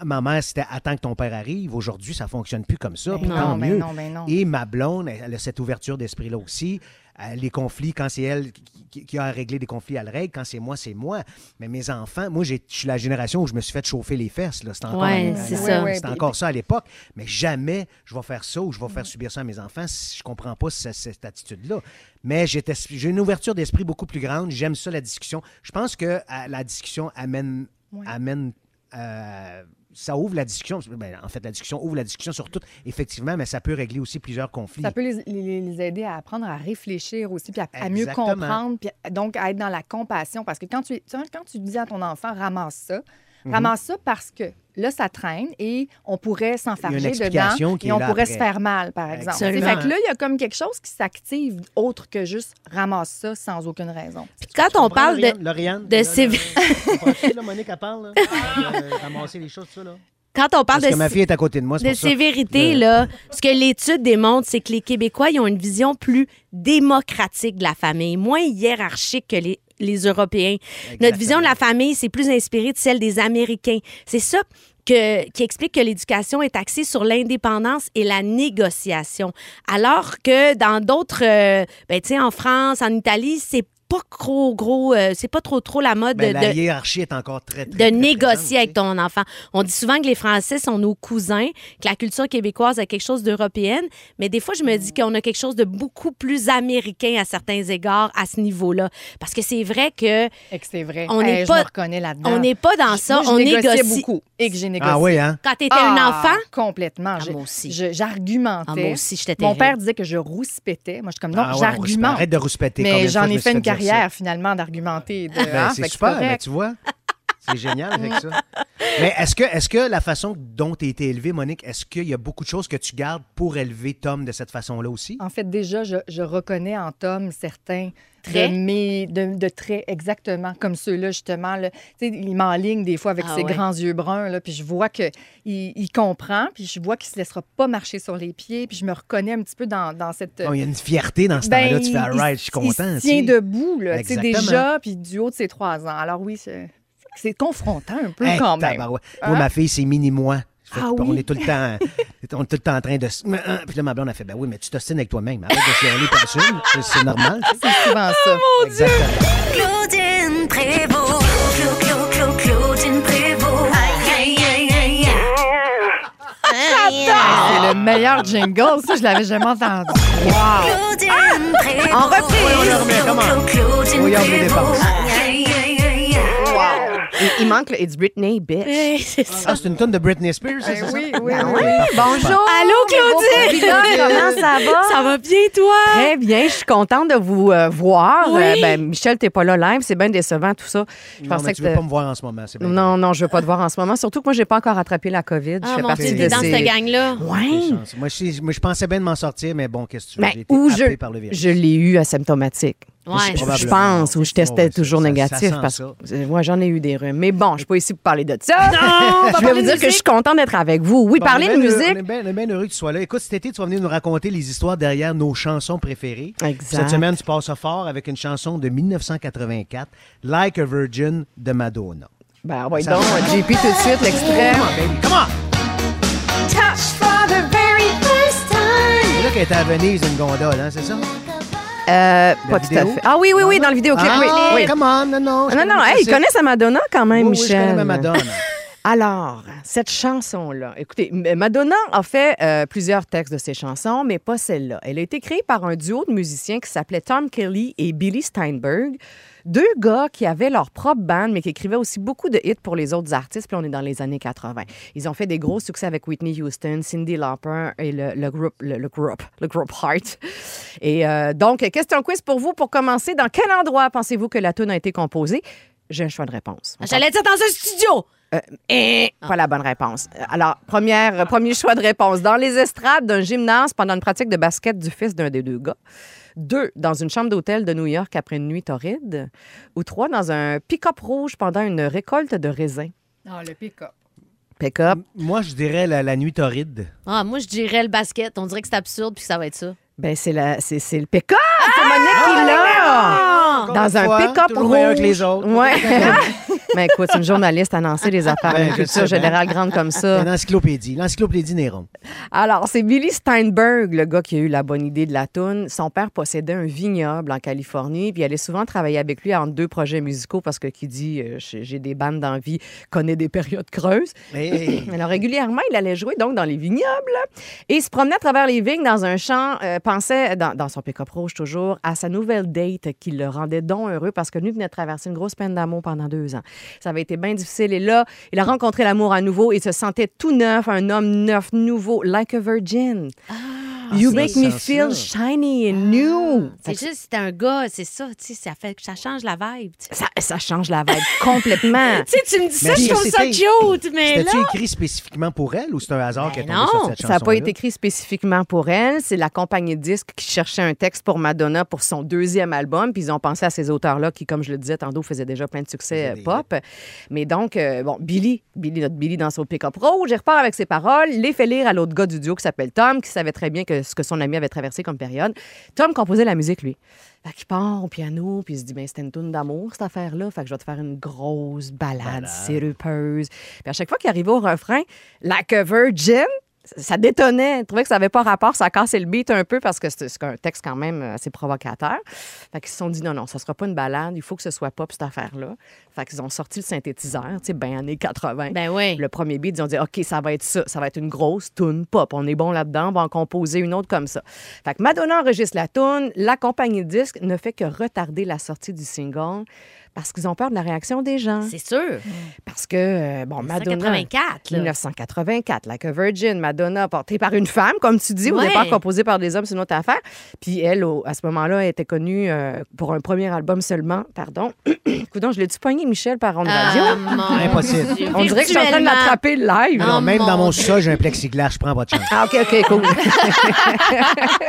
C: Ma- mère, c'était attends que ton père arrive. Aujourd'hui, ça fonctionne plus comme ça. puis
D: Ben
C: tant
D: non, ben
C: mieux.
D: non, ben non.
C: Et ma blonde, elle elle a cette ouverture d'esprit-là aussi. Euh, les conflits, quand c'est elle qui, qui- qui a à régler des conflits, elle règle. Quand c'est moi, c'est moi. Mais mes enfants, moi, je suis la génération où je me suis fait chauffer les fesses. là. C'est encore,
B: Ouais, c'est ça.
D: Ouais,
C: c'était
D: ouais.
C: encore ça à l'époque. Mais jamais je vais faire ça ou je vais faire subir ça à mes enfants si je comprends pas ce- cette attitude-là. Mais j'ai une ouverture d'esprit beaucoup plus grande. J'aime ça, la discussion. Je pense que euh, la discussion amène,
D: Ouais.
C: amène euh, ça ouvre la discussion. Ben, en fait, la discussion ouvre la discussion sur tout, effectivement, mais ça peut régler aussi plusieurs conflits.
D: Ça peut les, les- les aider à apprendre à réfléchir aussi, puis à, à mieux comprendre, puis donc à être dans la compassion. Parce que quand tu, quand tu dis à ton enfant, ramasse ça,
C: Mhm.
D: ramasse ça parce que là, ça traîne et on pourrait s'enfarger dedans et on pourrait
C: après.
D: se faire mal, par exemple. Tu sais,
B: Absolument.
D: Fait que là, il y a comme quelque chose qui s'active autre que juste ramasse ça sans aucune raison.
B: Puis quand on parle de,
C: Lauriane,
B: de
C: là, Monique, elle parle, là, de ramasser les choses, ça, là.
B: quand on parle
C: Parce que
B: de
C: ma fille est à côté de moi, c'est
B: de
C: pour ça.
B: sévérité, là, ce que l'étude démontre, c'est que les Québécois, ils ont une vision plus démocratique de la famille, moins hiérarchique que les, les Européens. Notre vision de la famille, c'est plus inspiré de celle des Américains. C'est ça que- qui explique que l'éducation est axée sur l'indépendance et la négociation. Alors que dans d'autres, euh, ben, tu sais, en France, en Italie, c'est pas trop gros, euh, c'est pas trop trop la mode
C: Ben,
B: de,
C: la
B: de-
C: hiérarchie est encore très, très,
B: de
C: très
B: négocier avec ton enfant. On dit souvent que les Français sont nos cousins, que la culture québécoise a quelque chose d'européenne, mais des fois, je me dis qu'on a quelque chose de beaucoup plus américain à certains égards à ce niveau-là. Parce que c'est vrai que
D: Et que c'est vrai.
B: On
D: Hey,
B: n'est
D: je
B: pas-
D: me reconnais là-dedans.
B: on n'est pas dans ça,
D: Moi, je
B: on négocie.
D: beaucoup et que j'ai négocié.
C: Ah oui, hein?
B: Quand tu étais
D: Ah,
B: un enfant,
D: Complètement.
B: Ah, moi aussi.
D: J'argumentais.
B: Ah, moi aussi, j'étais
D: Mon père disait que je rouspétais. Moi, je suis comme, non,
C: Ah ouais,
D: j'argumente.
C: Arrête de rouspéter.
D: Mais j'en ai fait une
C: ça?
D: Carrière, finalement, d'argumenter. de-
C: Ben,
D: hein,
C: c'est super, mais
D: correct.
C: tu vois. C'est génial avec ça. Mais est-ce que, est que la façon dont tu as été élevé, Monique, est-ce qu'il y a beaucoup de choses que tu gardes pour élever Tom de cette façon-là aussi?
D: En fait, déjà, je, je reconnais en Tom certains
B: Traits?
D: de, mes, de, de traits exactement comme ceux-là, justement. Là. Tu sais, il m'enligne des fois avec
B: Ah
D: ses
B: ouais.
D: grands yeux bruns, là, puis je vois qu'il il comprend, puis je vois qu'il se laissera pas marcher sur les pieds, puis je me reconnais un petit peu dans, dans cette...
C: Bon, il y a une fierté dans ce
D: Ben,
C: temps-là. Tu fais, right, je suis content.
D: Il tient debout, là, déjà, puis du haut de ses trois ans. Alors oui, c'est c'est confrontant un peu
C: Hey,
D: quand même.
C: tabarouette.
D: Hein?
C: Moi, ma fille, c'est mini-moi.
D: Ah
C: On
D: oui?
C: est tout le temps, on est tout le temps en train de. se- Puis là, ma blonde a fait, ben oui, mais tu t'ostines avec toi-même. Arrête de chialer, sûr. C'est- C'est normal.
D: C'est souvent ça.
C: Exactement.
E: Claudine Prévost. Clo, clo, clo, Claudine Prévost. Aïe, aïe, aïe, aïe.
D: C'est le meilleur jingle, ça, je l'avais jamais entendu.
E: Claudine Prévost.
B: En reprise.
C: Oui, on le remet, comment? Oui, on
E: Prévost.
C: dépense.
F: Il, il manque le It's Britney, bitch.
B: C'est ça.
C: Ah, c'est une tonne de Britney Spears, c'est
D: Ben
C: ça?
D: oui, oui,
C: Ah
D: oui.
F: Bonjour.
B: Allô, Claudine?
F: Claudine, comment ça va?
B: Ça va bien, toi?
F: Très bien, je suis contente de vous euh, voir.
B: Oui.
F: Euh, ben, Michel, t'es pas là live, c'est bien décevant tout ça. Je
C: Non,
F: pensais
C: mais
F: que
C: tu veux
F: t'es-
C: pas me voir en ce moment, c'est bien.
F: Non, non, je veux pas te voir en ce moment. Surtout que moi, j'ai pas encore attrapé la COVID. je
B: Ah,
F: fais
B: mon
F: partie
B: Dieu,
F: de
B: t'es dans
F: ces...
B: cette gang-là.
F: Ouais.
C: Moi, je, moi, je pensais bien de m'en sortir, mais bon, qu'est-ce que tu veux?
F: Ben,
C: J'ai été
F: ou
C: happé
F: je,
C: par le virus.
F: je l'ai eu asymptomatique.
B: Ouais.
F: Je- pense, ou je testais
C: Ouais, ça-
F: toujours
C: ça- ça
F: négatif.
C: sent
F: parce
C: ça.
F: que moi, j'en ai eu des rhumes. Mais bon, je suis pas ici pour parler de ça.
B: on va
F: je vais vous dire que je
B: musique.
F: suis contente d'être avec vous. Oui,
C: Bon,
F: parler de
C: bien heureux-
F: musique.
C: On est bien, on est bien heureux que tu sois là. Écoute, cet été, tu vas venir nous raconter les histoires derrière nos chansons préférées.
F: Exact.
C: Cette semaine, tu passes fort avec une chanson de 1984, Like a Virgin de Madonna.
F: Ben, ouais,
C: Ça
F: donc. JP, tout de suite, l'extrait.
C: Come on, baby, come on! C'est là qu'elle était à Venise, une gondole, hein, c'est ça?
F: Euh, pas tout à fait. Ah oui, oui, oui, dans le vidéoclip,
C: ah,
F: oui. oui.
C: come on, non, non.
F: Non, non, hey, ils connaissent Madonna quand même,
C: Oui, oui, je connais
F: Michel.
C: ma Madonna.
F: Alors, cette chanson-là, écoutez, Madonna a fait euh, plusieurs textes de ses chansons, mais pas celle-là. Elle a été créée par un duo de musiciens qui s'appelait Tom Kelly et Billy Steinberg. Deux gars qui avaient leur propre band, mais qui écrivaient aussi beaucoup de hits pour les autres artistes. Puis on est dans les années 80. Ils ont fait des gros succès avec Whitney Houston, Cindy Lauper et le, le groupe, le, le groupe, le groupe Heart. Et euh, donc, question quiz pour vous. Pour commencer, dans quel endroit pensez-vous que la tune a été composée? J'ai un choix de réponse.
B: J'allais dire dans un studio.
F: Et pas la bonne réponse. Alors, première, euh, premier choix de réponse. Dans les estrades d'un gymnase pendant une pratique de basket du fils d'un des deux gars. Deux, dans une chambre d'hôtel de New York après une nuit torride. Ou trois, dans un pick-up rouge pendant une récolte de raisins.
D: Non, le pick-up.
F: Pick-up.
C: Moi, je dirais la, la nuit torride.
B: Ah, moi, je dirais le basket. On dirait que c'est absurde puis que ça va être ça.
F: Ben, c'est le pick-up! c'est Monique qui l'a! Dans un pick-up rouge.
C: les autres.
F: Ouais. Mais écoute, une journaliste annoncé des affaires
C: Ben,
F: de culture générale grande comme ça.
C: L'encyclopédie. L'encyclopédie Néron.
F: Alors, c'est Billy Steinberg, le gars qui a eu la bonne idée de la toune. Son père possédait un vignoble en Californie, puis il allait souvent travailler avec lui entre deux projets musicaux parce que qui dit euh, j'ai j'ai des bandes d'envie, connaît des périodes creuses.
C: Hey.
F: Alors, régulièrement, il allait jouer donc dans les vignobles et il se promenait à travers les vignes dans un champ, euh, pensait, dans, son pick-up rouge toujours, à sa nouvelle date qui le rendait donc heureux parce que lui venait de traverser une grosse peine d'amour pendant deux ans. Ça avait été bien difficile et là, il a rencontré l'amour à nouveau et se sentait tout neuf, un homme neuf, nouveau, like a virgin. You
C: c'est
F: make me feel shiny and new.
B: C'est juste, c'est un gars, c'est ça, tu sais, ça fait que ça change la vibe. tu.
F: Ça, ça change la vibe complètement.
B: Tu sais, tu me dis ça, je trouve ça cute, mais là.
C: C'était-tu écrit spécifiquement pour elle ou c'est un hasard
B: Ben
C: qui est tombé sur
B: non,
C: cette
F: Ça n'a pas été écrit spécifiquement pour elle. C'est la compagnie de disques qui cherchait un texte pour Madonna pour son deuxième album. Puis ils ont pensé à ces auteurs-là qui, comme je le disais tantôt, faisaient déjà plein de succès euh, pop. Mais donc, euh, bon, Billy, Billy, notre Billy dans son pick-up rouge, il repart avec ses paroles, les fait lire à l'autre gars du duo qui s'appelle Tom, qui savait très bien que ce que son ami avait traversé comme période. Tom composait la musique, lui. Fait qu'il part au piano, puis il se dit, ben, c'était une toune d'amour, cette affaire-là. Fait que je vais te faire une grosse balade sirupeuse. Puis à chaque fois qu'il arrivait au refrain, Like a Virgin, ça détonnait. Il trouvait que ça n'avait pas rapport, ça cassait le beat un peu parce que c'est un texte quand même assez provocateur. Fait qu'ils se sont dit non, non, ça sera pas une balade, il faut que ce soit pop cette affaire-là. Fait qu'ils ont sorti le synthétiseur, tu sais, ben années 80.
B: Ben oui.
F: Le premier beat, ils ont dit OK, ça va être ça, ça va être une grosse tune pop. On est bon là-dedans, on va en composer une autre comme ça. Fait que Madonna enregistre la tune, la compagnie de disques ne fait que retarder la sortie du single parce qu'ils ont peur de la réaction des gens.
B: C'est sûr.
F: Parce que, euh, bon, Madonna.
B: 1984, là.
F: 1984, Like a Virgin, Madonna, portée par une femme, comme tu dis, au
B: Ouais.
F: départ composée par des hommes, c'est une autre affaire. Puis elle, au- à ce moment-là, elle était connue euh, pour un premier album seulement. Pardon. Coudon, je l'ai-tu pogné, Michel, par onde radio?
B: Ah, mon
C: Impossible.
B: Dieu.
F: On dirait que je suis en train de l'attraper live.
C: Non,
B: Oh,
C: même
B: mon
C: dans mon sol, j'ai un plexiglas, je prends pas de chance.
F: Ah, OK, OK, cool.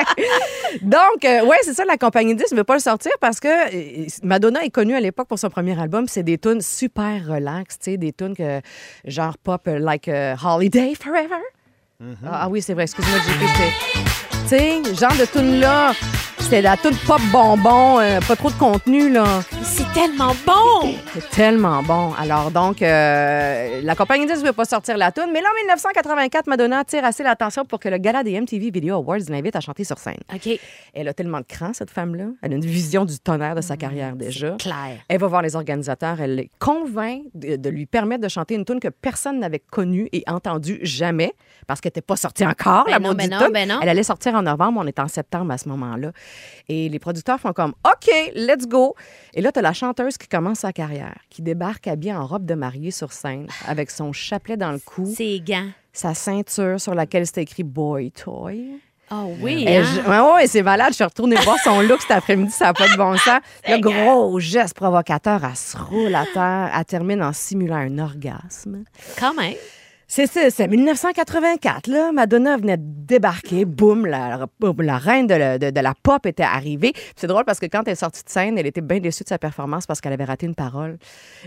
F: Donc, euh, ouais, c'est ça, la compagnie 10 ne veut pas le sortir parce que Madonna est connue à l'époque pour son premier album. C'est des tunes super relax, tu sais, des tunes que, genre pop, euh, like euh, Holiday Forever. ah, ah oui, c'est vrai, excuse-moi, c'était. Tu sais, genre de tune là c'était la tune pop bonbon, euh, pas trop de contenu, là.
B: C'est tellement bon!
F: C'est tellement bon. Alors, donc, euh, la compagnie 10 ne veut pas sortir la tune, mais là, en 1984, Madonna attire assez l'attention pour que le gala des MTV Video Awards l'invite à chanter sur scène.
B: OK.
F: Elle a tellement de cran, cette femme-là. Elle a une vision du tonnerre de sa carrière déjà.
B: Claire.
F: Elle va voir les organisateurs, elle les convainc de, de lui permettre de chanter une tune que personne n'avait connue et entendue jamais, parce qu'elle n'était pas sortie encore,
B: Ben
F: la
B: non,
F: maudite
B: ben non, ben non.
F: Elle allait sortir en novembre, on est en septembre à ce moment-là. Et les producteurs font comme OK, let's go. Et là, tu as la chanteuse qui commence sa carrière, qui débarque habillée en robe de mariée sur scène, avec son chapelet dans le cou,
B: C'est gants.
F: sa ceinture sur laquelle c'était écrit Boy Toy.
B: Oh oui,
F: Et
B: hein?
F: je- ouais, ouais, c'est malade. Je suis retournée voir son look cet après-midi, ça n'a pas de bon sens. Le gros geste provocateur, elle se roule à terre, elle termine en simulant un orgasme.
B: Quand même.
F: C'est ça, c'est 1984, là. Madonna venait de débarquer, boum, la, la reine de, la- de- de la pop était arrivée. C'est drôle parce que quand elle est sortie de scène, elle était bien déçue de sa performance parce qu'elle avait raté une parole.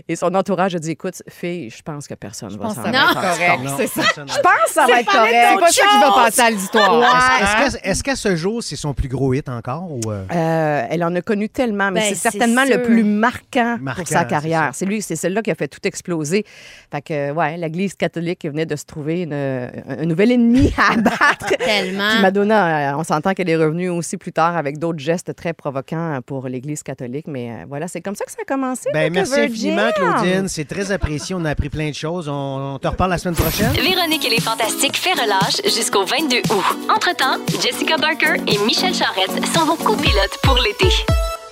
F: Et son entourage a dit Écoute, fille, je pense que personne va
D: pense
F: s'en
B: va
F: rendre
D: correct.
C: C'est
F: ça. Je pense que ça va être correct.
D: C'est pas ça qui va passer à l'histoire.
C: Est-ce qu'à ce jour, c'est son plus gros hit encore? Ou euh?
F: Euh, elle en a connu tellement, mais
B: Ben,
F: c'est certainement le plus marquant,
C: Marquant,
F: pour sa
C: c'est
F: carrière. C'est lui, c'est celle-là qui a fait tout exploser. Fait que, ouais, l'Église catholique venait de se trouver une- un nouvel ennemi à abattre. Puis
B: Tellement.
F: Madonna, euh, on s'entend qu'elle est revenue aussi plus tard avec d'autres gestes très provocants pour l'Église catholique. Mais euh, voilà, c'est comme ça que ça a commencé.
C: Ben, merci
F: Virgin.
C: infiniment, Claudine. C'est très apprécié. On a appris plein de choses. On, on te reparle la semaine prochaine.
E: Véronique et les Fantastiques fait relâche jusqu'au 22 août. Entre-temps, Jessica Barker et Michel Charette sont vos copilotes pour l'été.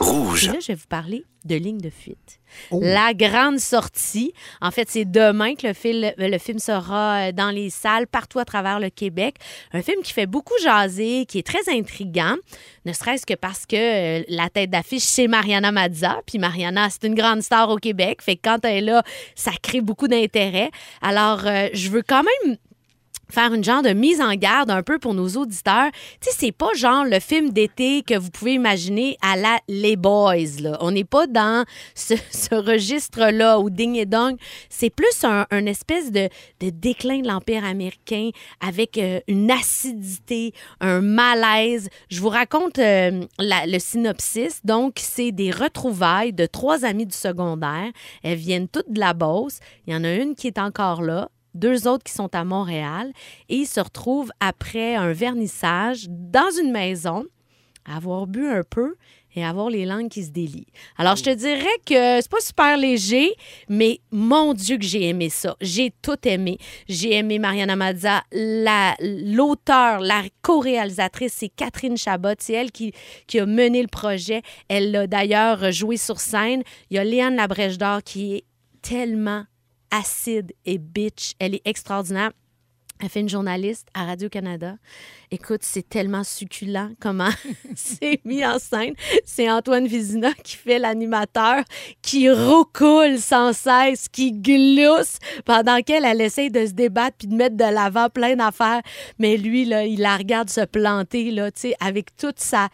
A: Rouge.
B: Et là, je vais vous parler de ligne de fuite.
C: Oh.
B: La grande sortie. En fait, c'est demain que le, fil- le film sera euh, dans les salles partout à travers le Québec. Un film qui fait beaucoup jaser, qui est très intriguant, ne serait-ce que parce que euh, la tête d'affiche, c'est Mariana Mazza. Puis Mariana, c'est une grande star au Québec. Fait que quand elle est là, ça crée beaucoup d'intérêt. Alors, euh, je veux quand même faire une genre de mise en garde un peu pour nos auditeurs. Tu sais, c'est pas genre le film d'été que vous pouvez imaginer à la Les Boys. Là. On n'est pas dans ce, registre-là ou Ding et Dong. C'est plus un, espèce de, déclin de l'Empire américain avec euh, une acidité, un malaise. Je vous raconte euh, le synopsis. Donc, c'est des retrouvailles de trois amies du secondaire. Elles viennent toutes de la Beauce. Il y en a une qui est encore là deux autres qui sont à Montréal et ils se retrouvent après un vernissage dans une maison, avoir bu un peu et avoir les langues qui se délient. Alors, je te dirais que c'est pas super léger, mais mon Dieu que j'ai aimé ça. J'ai tout aimé. J'ai aimé Mariana Mazza, la- l'auteur, la co-réalisatrice, c'est Catherine Chabot. C'est elle qui, qui a mené le projet. Elle l'a d'ailleurs joué sur scène. Il y a Léane Labrèche d'Or qui est tellement acide et bitch. Elle est extraordinaire. Elle fait une journaliste à Radio-Canada. Écoute, c'est tellement succulent comment c'est mis en scène. C'est Antoine Vizina qui fait l'animateur, qui roucoule sans cesse, qui glousse pendant qu'elle, elle essaye de se débattre puis de mettre de l'avant plein d'affaires. Mais lui, là, il la regarde se planter, là, tu sais, avec toute sa...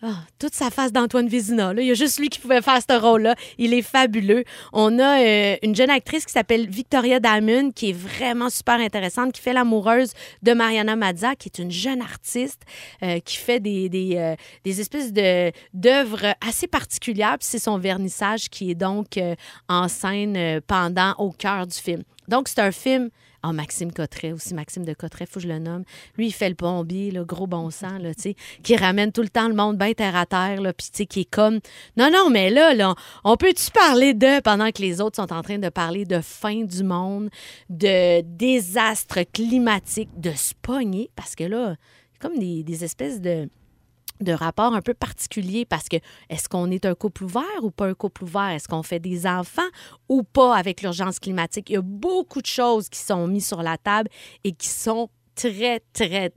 B: Ah, toute sa face d'Antoine Vézina. Là. Il y a juste lui qui pouvait faire ce rôle-là. Il est fabuleux. On a euh, une jeune actrice qui s'appelle Victoria Damon, qui est vraiment super intéressante, qui fait l'amoureuse de Mariana Mazza, qui est une jeune artiste euh, qui fait des, des, euh, des espèces d'œuvres assez particulières. C'est son vernissage qui est donc en scène pendant au cœur du film. Donc, c'est un film. Ah, Maxime Cotteret aussi, Maxime de Cotteret, faut que je le nomme. Lui, il fait le bombier, le gros bon sang, là, tu sais, qui ramène tout le temps le monde bien terre à terre, là, puis qui est comme... Non, non, mais là, là on peut-tu parler de, pendant que les autres sont en train de parler de fin du monde, de désastres climatiques, de se pogner, parce que là, comme des, des espèces de de rapports un peu particuliers parce que est-ce qu'on est un couple ouvert ou pas un couple ouvert? Est-ce qu'on fait des enfants ou pas avec l'urgence climatique? Il y a beaucoup de choses qui sont mises sur la table et qui sont très, très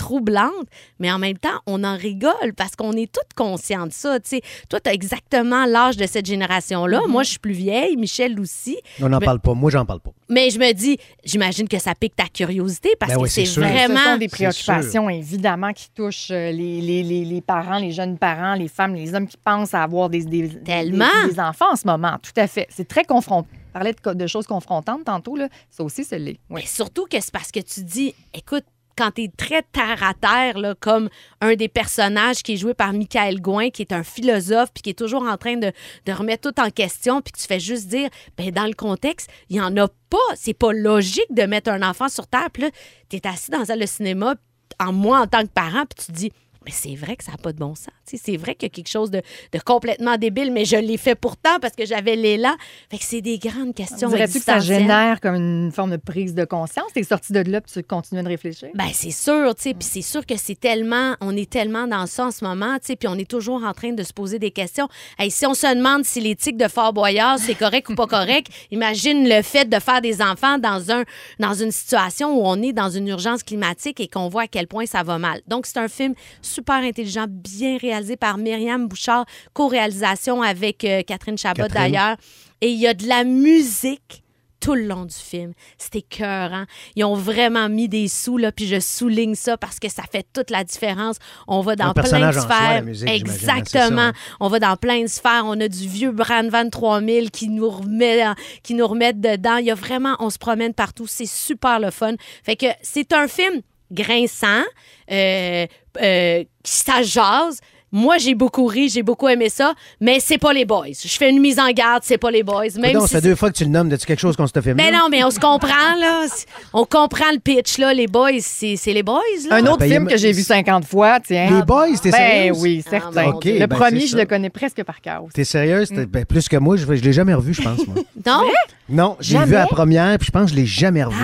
B: troublantes, mais en même temps, on en rigole parce qu'on est toutes conscients de ça. Tu sais, toi, tu as exactement l'âge de cette génération-là. Moi, je suis plus vieille, Michel aussi.
C: On n'en
B: Mais-
C: parle pas. Moi, j'en parle pas.
B: Mais je me dis, j'imagine que ça pique ta curiosité parce
C: Ben
B: que
C: oui,
B: c'est vraiment...
D: Ce sont des préoccupations, évidemment, qui touchent euh, les, les, les, les parents, les jeunes parents, les femmes, les hommes qui pensent à avoir des, des,
B: Tellement.
D: des, des enfants en ce moment. Tout à fait. C'est très confrontant. On parlait de, de choses confrontantes tantôt, là. ça aussi, c'est l'est. Oui.
B: Mais surtout que c'est parce que tu dis, écoute, quand tu es très terre à terre, comme un des personnages qui est joué par Michael Gouin, qui est un philosophe, puis qui est toujours en train de, remettre tout en question, puis tu fais juste dire, ben dans le contexte, il n'y en a pas. C'est pas logique de mettre un enfant sur terre. Puis tu es assis dans de cinéma, en moi en tant que parent, puis tu te dis, mais c'est vrai que ça n'a pas de bon sens. C'est vrai qu'il y a quelque chose de, de complètement débile, mais je l'ai fait pourtant parce que j'avais l'élan. Fait que c'est des grandes questions
D: Dirais-tu que ça génère comme une forme de prise de conscience? T'es sorti de là puis tu continues de réfléchir?
B: Ben c'est sûr, tu sais, puis c'est sûr que c'est tellement, on est tellement dans ça en ce moment, tu sais, puis on est toujours en train de se poser des questions. Hey, si on se demande si l'éthique de Fort Boyard c'est correct ou pas correct, imagine le fait de faire des enfants dans un dans une situation où on est dans une urgence climatique et qu'on voit à quel point ça va mal. Donc c'est un film super intelligent, bien réalisé par Myriam Bouchard, co-réalisation avec euh, Catherine Chabot d'ailleurs, et il y a de la musique tout le long du film. C'était écœurant. Ils ont vraiment mis des sous, là, puis je souligne ça parce que ça fait toute la différence. On va dans
C: Un
B: plein de
C: soi,
B: sphères.
C: la musique, j'imagine, hein,
B: Exactement.
C: ça.
B: On va dans plein de sphères. On a du vieux Brandvan 3000 qui nous remet, qui nous remet dedans. Il y a vraiment, on se promène partout. C'est super le fun. Fait que c'est un film grinçant, euh, euh, ça jase. Moi, j'ai beaucoup ri, j'ai beaucoup aimé ça, mais c'est pas les boys. Je fais une mise en garde, c'est pas les boys. Même
C: Non,
B: si
C: ça fait deux fois que tu le nommes. As-tu quelque chose qu'on se te fait
B: mais non, mais on se comprend, là. On comprend le pitch, là. Les boys, c'est c'est les boys, là.
D: Un autre
C: ben,
D: film que j'ai vu 50 fois, tiens.
C: Les boys, t'es
D: Ben
C: sérieuse?
D: oui,
B: Ah,
D: certain. le
C: ben,
D: premier,
C: c'est
D: je le connais presque par cœur.
C: T'es sérieuse? T'es- ben, plus que moi, je, je l'ai jamais revu, je pense, moi.
B: Non?
C: Non, j'ai vu la première, puis je pense que je l'ai jamais revu.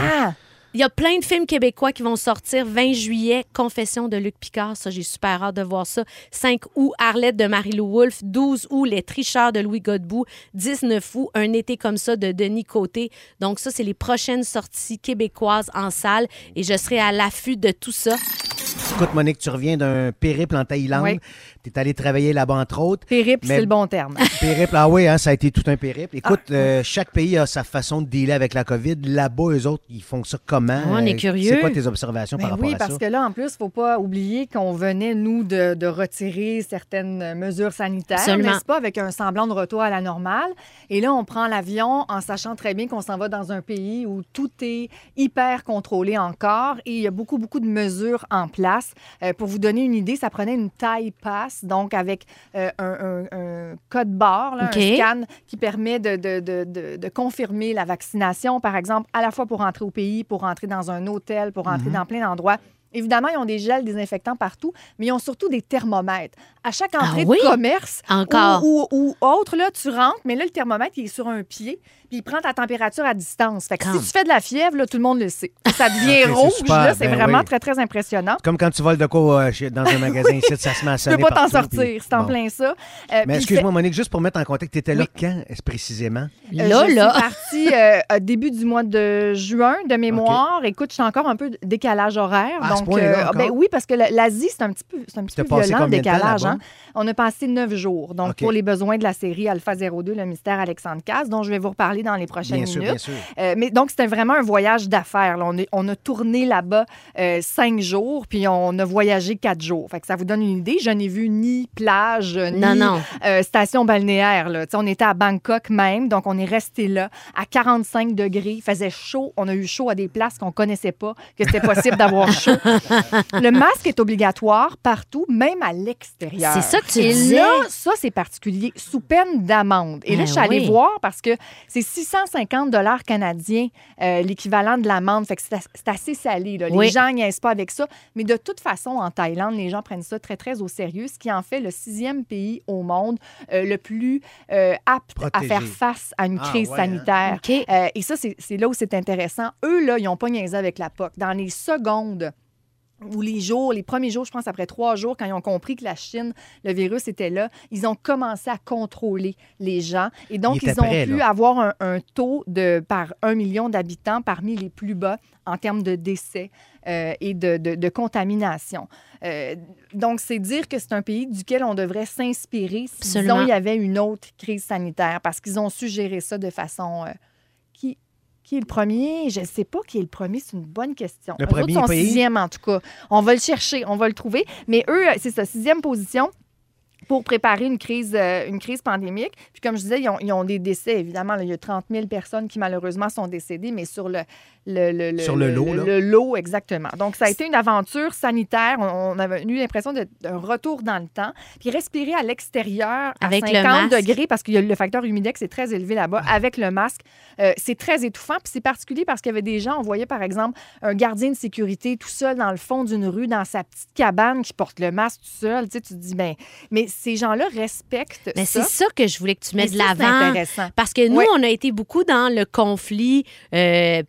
B: Il y a plein de films québécois qui vont sortir 20 juillet. Confession de Luc Picard, ça, j'ai super hâte de voir ça. 5 août, Arlette de Marie-Lou Wolfe. 12 août, Les Tricheurs de Louis Godbout. 19 août, Un été comme ça de Denis Côté. Donc, ça, c'est les prochaines sorties québécoises en salle et je serai à l'affût de tout ça.
C: Écoute, Monique, tu reviens d'un périple en Thaïlande.
D: Oui.
C: Tu es allé travailler là-bas, entre autres.
D: Périple,
C: Mais-
D: c'est le bon terme.
C: Périple, ah oui, hein, ça a été tout un périple. Écoute, euh, chaque pays a sa façon de dealer avec la COVID. Là-bas, eux autres, ils font ça comment?
B: On est
C: Euh,
B: curieux.
C: C'est quoi tes observations par
D: Ben
C: rapport
D: oui,
C: à
D: parce
C: ça?
D: que là, en plus, il ne faut pas oublier qu'on venait, nous, de, de retirer certaines mesures sanitaires, n'est-ce pas, avec un semblant de retour à la normale. Et là, on prend l'avion en sachant très bien qu'on s'en va dans un pays où tout est hyper contrôlé encore et il y a beaucoup, beaucoup de mesures en place. Euh, pour vous donner une idée, ça prenait une taille passe, donc avec euh, un, un- un code barre, là, un scan qui permet de, de- de- de- de confirmer la vaccination, par exemple, à la fois pour rentrer au pays, pour rentrer dans un hôtel, pour
C: Mhm.
D: rentrer dans plein d'endroits. Évidemment, ils ont des gels désinfectants partout, mais ils ont surtout des thermomètres. À chaque entrée
B: Ah oui?
D: de commerce
B: Encore?
D: ou, ou- ou autre, là, tu rentres, mais là, le thermomètre, il est sur un pied, puis il prend ta température à distance. Fait que si tu fais de la fièvre, là, tout le monde le sait. Ça devient
C: Ok, c'est
D: rouge,
C: super,
D: là, c'est
C: ben
D: vraiment
C: oui.
D: très, très impressionnant.
C: Comme quand tu voles de quoi euh, dans un magasin ici, ça se met à
D: Tu peux pas t'en sortir,
C: puis-
D: c'est en
C: Bon.
D: plein ça. Euh,
C: Mais excuse-moi, Monique, juste pour mettre en contexte, tu étais là quand précisément?
D: Euh,
B: Là,
D: je
B: là.
D: suis partie euh, début du mois de juin de mémoire. Écoute, je suis encore un peu décalage horaire.
C: Ce
D: donc, ah, ben oui, parce que la- l'Asie, c'est un petit peu, c'est un petit peu violent le décalage. hein. On a passé neuf jours. Donc, pour les besoins de la série Alpha 02, le mystère Alexandre Casse, dont je vais vous reparler dans les prochaines
C: Bien sûr,
D: minutes.
C: bien sûr.
D: Euh, mais donc, c'était vraiment un voyage d'affaires. On, est- on a tourné là-bas euh, cinq jours, puis on a voyagé quatre jours. Fait que ça vous donne une idée. Je n'ai vu ni plage, ni
B: Non, non.
D: euh, station balnéaire. Là. On était à Bangkok même, donc on est resté là à 45 degrés. Il faisait chaud. On a eu chaud à des places qu'on connaissait pas, que c'était possible d'avoir chaud. Le masque est obligatoire partout, même à l'extérieur.
B: C'est ça que tu
D: Et
B: disais.
D: là, ça, c'est particulier, sous peine d'amende. Et là,
B: Ben
D: je suis allée
B: oui.
D: voir parce que c'est 650 dollars canadiens, euh, l'équivalent de l'amende. Fait que c'est as- c'est assez salé. là. Les
B: Oui.
D: gens niaisent pas avec ça. Mais de toute façon, en Thaïlande, les gens prennent ça très, très au sérieux, ce qui en fait le sixième pays au monde euh, le plus euh, apte
C: Protégé.
D: à faire face à une
C: Ah,
D: crise
C: ouais, hein?
D: sanitaire. Euh, et ça, c'est c'est là où c'est intéressant. Eux, là, ils n'ont pas niaisé avec la POC. Dans les secondes ou les jours, les premiers jours, je pense après trois jours, quand ils ont compris que la Chine, le virus était là, ils ont commencé à contrôler les gens. Et donc,
C: Ils
D: ont
C: prêts,
D: pu
C: là.
D: avoir un, un taux de par un million d'habitants parmi les plus bas en termes de décès euh, et de, de- de contamination. Euh, donc, c'est dire que c'est un pays duquel on devrait s'inspirer si, disons, il y avait une autre crise sanitaire, parce qu'ils ont su gérer ça de façon... euh, qui, est le premier? Je ne sais pas qui est le premier. C'est une bonne question.
C: Le
D: Eux autres
C: premier
D: sont
C: pays?
D: sixième, en tout cas. On va le chercher, on va le trouver. Mais eux, c'est ça, sixième position pour préparer une crise, euh, une crise pandémique. Puis comme je disais, ils ont, ils ont des décès, évidemment. là. il y a 30 000 personnes qui, malheureusement, sont décédées, mais sur le... le, le-
C: Sur le lot,
D: le,
C: là.
D: le lot, exactement. Donc, ça a été une aventure sanitaire. On, on avait eu l'impression d'un retour dans le temps. Puis respirer à l'extérieur à
B: Avec le
D: 50
B: masque.
D: degrés, parce que le facteur humidex est très élevé là-bas, avec le masque, euh, c'est très étouffant. Puis c'est particulier parce qu'il y avait des gens, on voyait par exemple un gardien de sécurité tout seul dans le fond d'une rue, dans sa petite cabane, qui porte le masque tout seul. Tu sais, tu te dis, ben, mais ces gens-là respectent
B: Mais
D: ça.
B: c'est ça que je voulais que tu
D: Et
B: mettes de l'avant. Parce que nous, on a été beaucoup dans le conflit euh,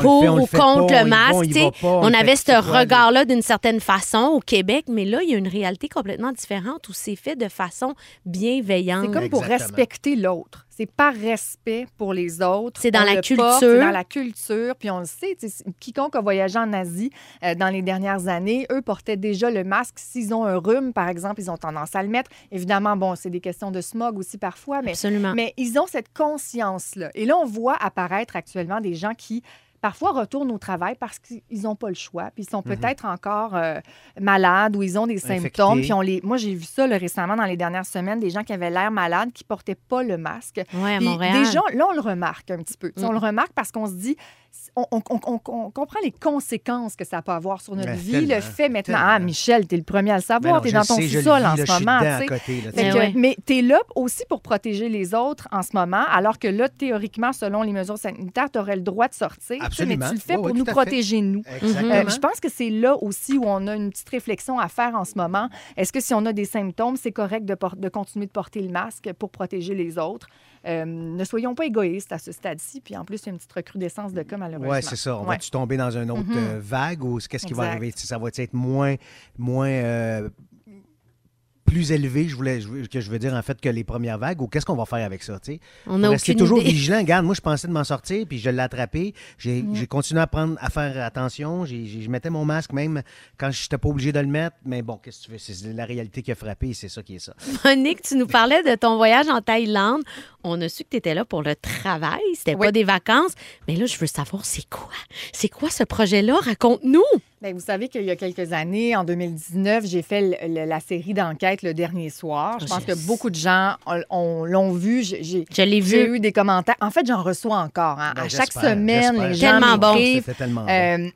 C: le
B: pour
C: fait, on le
B: ou contre
C: pas,
B: le masque.
C: on pas,
B: avait ce regard-là d'une certaine façon au Québec, mais là, il y a une réalité complètement différente où c'est fait de façon bienveillante.
D: C'est comme pour
C: Exactement.
D: respecter l'autre. C'est par respect pour les autres.
B: C'est dans
D: On
B: la culture.
D: C'est dans la culture. Puis on le sait, quiconque a voyagé en Asie euh, dans les dernières années, eux portaient déjà le masque. S'ils ont un rhume, par exemple, ils ont tendance à le mettre. Évidemment, bon, c'est des questions de smog aussi parfois, mais
B: Absolument.
D: mais ils ont cette conscience-là. Et là, on voit apparaître actuellement des gens qui parfois retournent au travail parce qu'ils n'ont pas le choix, puis ils sont peut-être encore euh, malades ou ils ont des symptômes. Puis on les... Moi, j'ai vu ça là, récemment dans les dernières semaines, des gens qui avaient l'air malades, qui portaient pas le masque.
B: Oui, à Montréal.
D: Déjà, là, on le remarque un petit peu. On
B: Mm.
D: le remarque parce qu'on se dit, on, on- on- on- on comprend les conséquences que ça peut avoir sur notre
C: Ouais,
D: vie.
C: tellement,
D: le fait maintenant,
C: tellement.
D: ah, Michel, tu es le premier à le savoir,
C: non,
D: tu es
C: je
D: dans ton
C: sais,
D: sous-sol en
C: là,
D: ce moment.
C: dedans côté, là,
D: que-
B: ouais.
D: Mais tu es là aussi pour protéger les autres en ce moment, alors que là, théoriquement, selon les mesures sanitaires, tu aurais le droit de sortir. Mais tu le fais
C: Ouais,
D: pour
C: ouais,
D: nous protéger, nous. Euh, je pense que c'est là aussi où on a une petite réflexion à faire en ce moment. Est-ce que si on a des symptômes, c'est correct de continuer de porter le masque pour protéger les autres? Euh, ne soyons pas égoïstes à ce stade-ci. Puis en plus, il y a une petite recrudescence de cas, malheureusement.
C: Oui, c'est ça. On
D: Ouais.
C: va-tu tomber dans une autre
D: Mhm.
C: euh, vague ou qu'est-ce qui va arriver? Ça va être moins, moins euh, plus élevé, je voulais, je que je veux dire, en fait, que les premières vagues ou qu'est-ce qu'on va faire avec ça? tu sais?
B: On
C: rester
B: aucune
C: toujours
B: idée.
C: vigilant. Regarde, moi, je pensais de m'en sortir, puis je l'ai attrapé. J'ai continué à, prendre, à faire attention. J'ai- j'ai- je mettais mon masque même quand je n'étais pas obligé de le mettre. Mais bon, qu'est-ce que tu veux? C'est la réalité qui a frappé et c'est ça qui est ça.
B: Monique, tu nous parlais de ton voyage en Thaïlande. On a su que tu étais là pour le travail. C'était
D: Oui.
B: pas des vacances. Mais là, je veux savoir, c'est quoi? C'est quoi ce projet-là? Raconte-nous.
D: Bien, vous savez qu'il y a quelques années, en 2019, j'ai fait le- le- la série d'enquête le dernier soir. Je pense
B: Yes.
D: que beaucoup de gens on- on- l'ont vu. J'ai- J'ai
B: Je l'ai
D: j'ai
B: vu.
D: eu des commentaires. En fait, j'en reçois encore. hein.
C: Ben,
D: à chaque semaine,
C: j'espère.
D: les gens
B: Tellement bon.
C: tellement bon.
D: euh,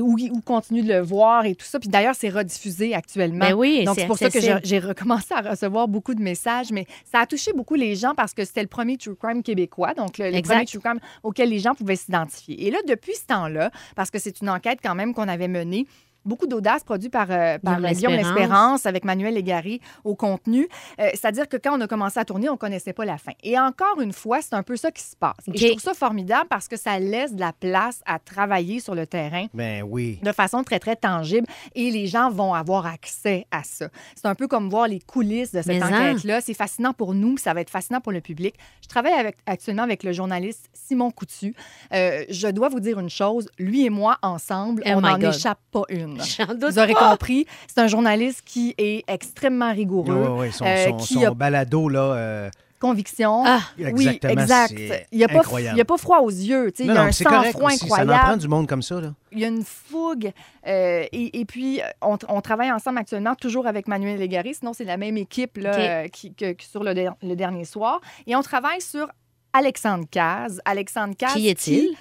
D: ou, ou continuent de le voir et tout ça. Puis d'ailleurs, c'est rediffusé actuellement.
B: Ben oui,
D: Donc,
B: c'est
D: c'est pour ça que j'ai recommencé à recevoir beaucoup de messages. Mais ça a touché beaucoup les gens parce que c'était le premier True Crime québécois. Donc, le, le premier True Crime auquel les gens pouvaient s'identifier. Et là, depuis ce temps-là, parce que c'est une enquête quand même qu'on avait menée, le nez. Beaucoup d'audace produit par, euh, par
B: Guillaume L'Espérance.
D: Avec Manuel Légaré au contenu. Euh, C'est-à-dire que quand on a commencé à tourner, on ne connaissait pas la fin. Et encore une fois, c'est un peu ça qui se passe. Et je trouve ça formidable parce que ça laisse de la place à travailler sur le terrain
C: Ben oui.
D: de façon très, très tangible et les gens vont avoir accès à ça. C'est un peu comme voir les coulisses de cette
B: en.
D: enquête-là. C'est fascinant pour nous, ça va être fascinant pour le public. Je travaille avec, actuellement avec le journaliste Simon Coutu. Euh, je dois vous dire une chose, lui et moi, ensemble,
B: Oh
D: on n'en échappe pas une. Vous aurez
B: pas.
D: compris, c'est un journaliste qui est extrêmement rigoureux.
C: Oui, oui, son,
D: euh,
C: son-
D: qui
C: son
D: a
C: balado, là. euh,
D: conviction.
B: Ah,
D: oui, exact. Il n'y a, pas-
C: incroyable.
D: a froid aux yeux. il y a
C: non,
D: un sang-froid
C: aussi. Ça en
D: incroyable.
C: prend du monde comme ça, là.
D: Il y a une fougue. euh, et, et puis, on, on travaille ensemble actuellement, toujours avec Manuel Légaré. Sinon, c'est la même équipe là,
B: OK.
D: euh, qui, que, que sur le, le dernier soir. Et on travaille sur Alexandre Caz. Alexandre Caz.
B: Qui est-il?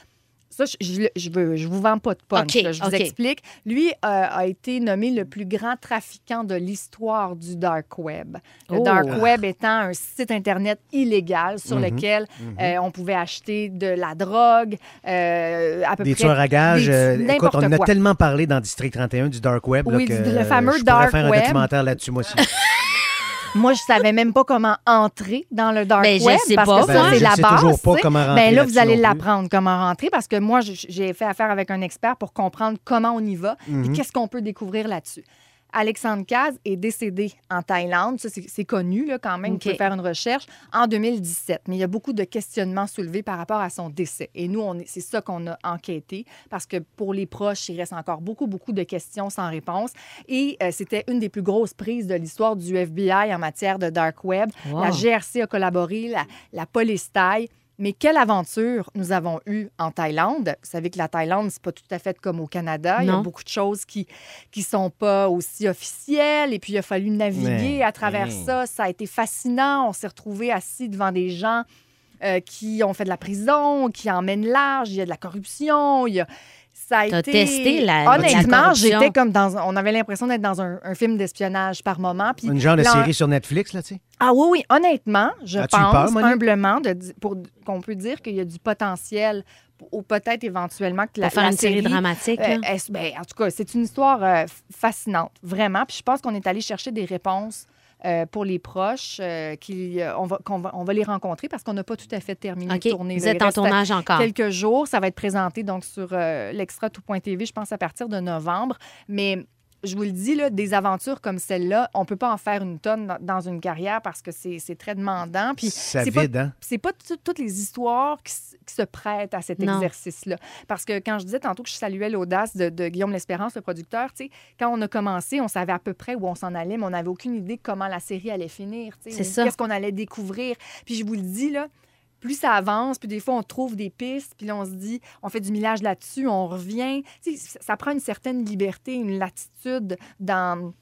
D: Ça, je, je, je veux, je vous vends pas de punch. Là, je vous explique. Lui euh, a été nommé le plus grand trafiquant de l'histoire du dark web. Le
B: Oh.
D: dark web étant un site internet illégal sur
C: Mhm,
D: lequel euh, on pouvait acheter de la drogue, euh, à peu
C: Des
D: près
C: tueurs à gages.
D: des-
C: euh, écoute, on en a
D: quoi.
C: tellement parlé dans District 31 du Dark Web. là,
D: Oui,
C: que,
D: du- le fameux
C: je pourrais
D: Dark
C: faire un
D: Web.
C: documentaire là-dessus, moi aussi.
D: Moi, je savais même pas comment entrer dans le dark
B: Ben, je
D: web
B: sais
D: parce
B: pas,
D: que ça,
B: moi.
D: c'est
C: je
D: la
C: sais
D: base.
C: toujours pas comment rentrer
D: Ben là, vous allez l'apprendre comment rentrer parce que moi, j'ai fait affaire avec un expert pour comprendre comment on y va
C: Mhm.
D: et qu'est-ce qu'on peut découvrir là-dessus. Alexandre Caz est décédé en Thaïlande. Ça, c'est connu là, quand même.
B: OK.
D: Vous pouvez faire une recherche en 2017. Mais il y a beaucoup de questionnements soulevés par rapport à son décès. Et nous, on est- c'est ça qu'on a enquêté parce que pour les proches, il reste encore beaucoup, beaucoup de questions sans réponse. Et euh, c'était une des plus grosses prises de l'histoire du FBI en matière de dark web.
B: Wow.
D: La GRC a collaboré, la, la police thaï. Mais quelle aventure nous avons eue en Thaïlande? Vous savez que la Thaïlande, c'est pas tout à fait comme au Canada. Il y a beaucoup de choses qui qui sont pas aussi officielles. Et puis, il a fallu naviguer
C: Mais,
D: à travers ça. Ça a été fascinant. On s'est retrouvés assis devant des gens euh, qui ont fait de la prison, qui emmènent large. Il y a de la corruption. Il y a... Ça a
B: T'as
D: été...
B: testé la- la
D: Honnêtement,
B: corruption?
D: j'étais comme dans... On avait l'impression d'être dans un, un film d'espionnage par moment. Puis
C: Une genre de série sur Netflix, là, tu sais?
D: ah oui, oui, honnêtement, je
C: As-tu eu
D: pense
C: peur, Monique?
D: humblement de di- pour qu'on peut dire qu'il y a du potentiel ou peut-être éventuellement que la,
B: Pour faire
D: la
B: une série dramatique.
D: euh, ben, en tout cas, c'est une histoire euh, f- fascinante, vraiment. Puis je pense qu'on est allé chercher des réponses euh, pour les proches, euh, qui, on, va, qu'on va, on va les rencontrer parce qu'on n'a pas tout à fait terminé
B: OK.
D: de tourner.
B: Vous êtes en tournage encore.
D: quelques jours. Ça va être présenté donc sur euh, l'extra tout.tv, je pense, à partir de novembre. Mais je vous le dis, là, des aventures comme celle-là, on peut pas en faire une tonne dans, une carrière parce que c'est c'est très demandant. Puis c'est pas
C: vide, hein?
D: c'est pas tout- toutes les histoires qui, se prêtent à cet exercice-là. Parce que quand je disais tantôt que je saluais l'audace de, de Guillaume L'Espérance, le producteur, tu sais, quand on a commencé, on savait à peu près où on s'en allait, mais on n'avait aucune idée de comment la série allait finir. Qu'est-ce qu'on allait découvrir. Puis je vous le dis, là, plus ça avance, puis des fois, on trouve des pistes, puis là, on se dit, on fait du millage là-dessus, on revient. Ça prend une certaine liberté, une latitude dans